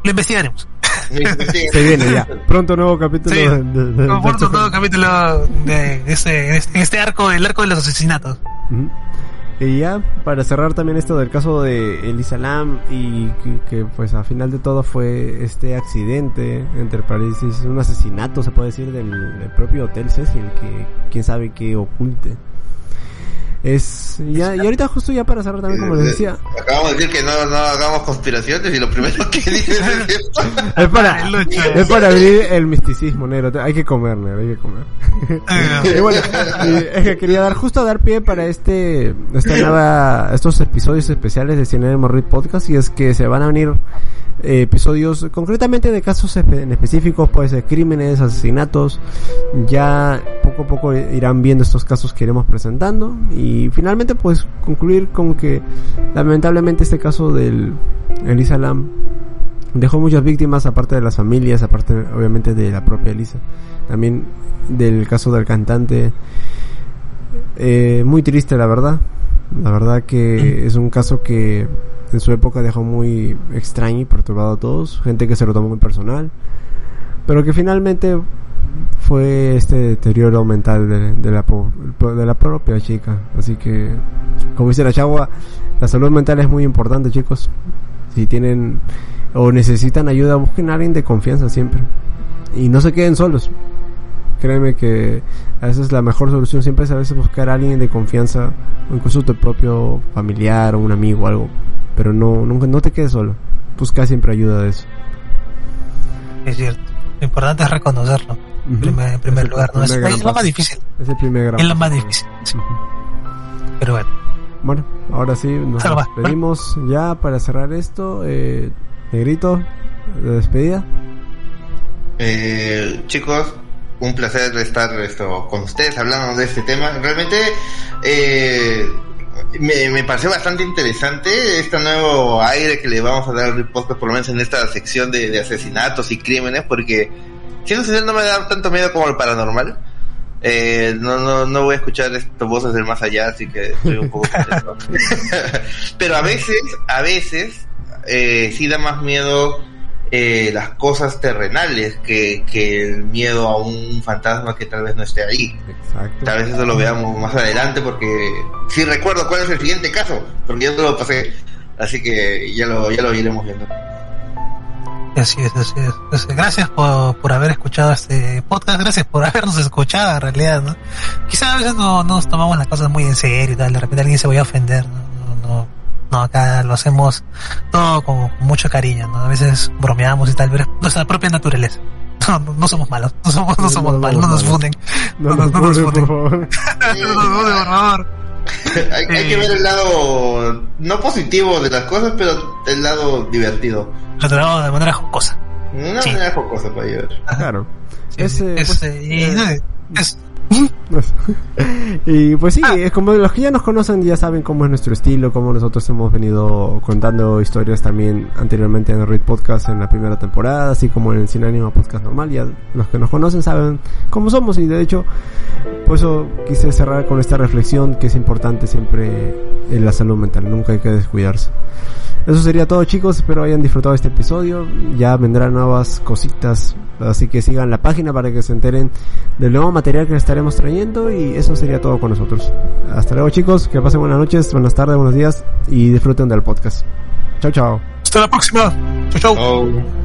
lo investigaremos. Se viene ya. Pronto nuevo capítulo. de, de, pronto nuevo capítulo de este, este arco, el arco de los asesinatos. Y ya, para cerrar también esto del caso de Elisa Lam y que, pues a final de todo fue este accidente, entre paréntesis, un asesinato se puede decir del, propio Hotel Cecil, que quién sabe qué oculte. Es ya, y ahorita justo ya para cerrar también, como les decía. Acabamos de decir que no, no hagamos conspiraciones y lo primero que dices es esto. Es para, es para abrir el misticismo, negro. Hay que comer, negro, hay que comer. y bueno, es que quería dar, justo dar pie para este, esta nueva, estos episodios especiales de Cine Morrit Podcast y es que se van a venir eh, episodios concretamente de casos en específicos, pues de crímenes, asesinatos. Ya poco a poco irán viendo estos casos que iremos presentando y finalmente pues concluir con que lamentablemente este caso del Elisa Lam dejó muchas víctimas aparte de las familias, aparte obviamente de la propia Elisa. También del caso del cantante. Eh, muy triste la verdad. La verdad que es un caso que en su época dejó muy extraño y perturbado a todos, gente que se lo tomó muy personal, pero que finalmente fue este deterioro mental de, la, de la propia chica. Así que, como dice la chagua, la salud mental es muy importante, chicos. Si tienen o necesitan ayuda, busquen a alguien de confianza siempre. Y no se queden solos. Créeme que a veces la mejor solución siempre es a veces buscar a alguien de confianza, incluso tu propio familiar o un amigo o algo pero no, nunca, no te quedes solo. Busca siempre ayuda de eso. Es cierto. Lo importante es reconocerlo. En primer, lugar. No, es, lo más difícil. Es el primer gran Es lo más difícil. Pero bueno. Bueno, ahora sí, nos despedimos ya para cerrar esto. Eh, negrito, de despedida. Eh, chicos, un placer estar esto con ustedes hablando de este tema. Realmente eh, me, me pareció bastante interesante este nuevo aire que le vamos a dar al podcast, por lo menos en esta sección de, asesinatos y crímenes, porque siendo sincero no me da tanto miedo como el paranormal. Eh, no, no, no voy a escuchar estas voces del más allá, así que estoy un poco Pero a veces, a veces, eh, sí da más miedo eh, las cosas terrenales que, que, el miedo a un fantasma que tal vez no esté ahí. Exacto. Tal vez eso lo veamos más adelante porque si recuerdo cuál es el siguiente caso, porque yo te lo pasé, así que ya lo, ya lo iremos viendo. Así es, así es. Pues, gracias por, por haber escuchado este podcast, gracias por habernos escuchado en realidad, ¿no? Quizás a veces no, nos tomamos las cosas muy en serio y tal, de repente alguien se vaya a ofender, ¿no? No no, acá lo hacemos todo con mucho cariño, ¿no? A veces bromeamos y tal, pero es nuestra propia naturaleza. No, no, somos malos, no somos, no somos malos, no nos funden. No, nos funden, por favor. no nos funden, por favor. hay, hay, que ver el lado no positivo de las cosas, pero el lado divertido. Lo tenemos de manera jocosa. Una manera jocosa para llevar. Claro. Sí, es, pues, eh, es, y pues sí, ah. es como los que ya nos conocen ya saben cómo es nuestro estilo, cómo nosotros hemos venido contando historias también anteriormente en el Read Podcast en la primera temporada, así como en el Cine Anima Podcast normal. Ya los que nos conocen saben cómo somos y de hecho, por eso quise cerrar con esta reflexión que es importante siempre en la salud mental, nunca hay que descuidarse. Eso sería todo chicos, espero hayan disfrutado este episodio. Ya vendrán nuevas cositas, así que sigan la página para que se enteren del nuevo material que estaremos trayendo y eso sería todo con nosotros. Hasta luego chicos, que pasen buenas noches, buenas tardes, buenos días y disfruten del podcast. Chao, chao. Hasta la próxima. Chao, chao.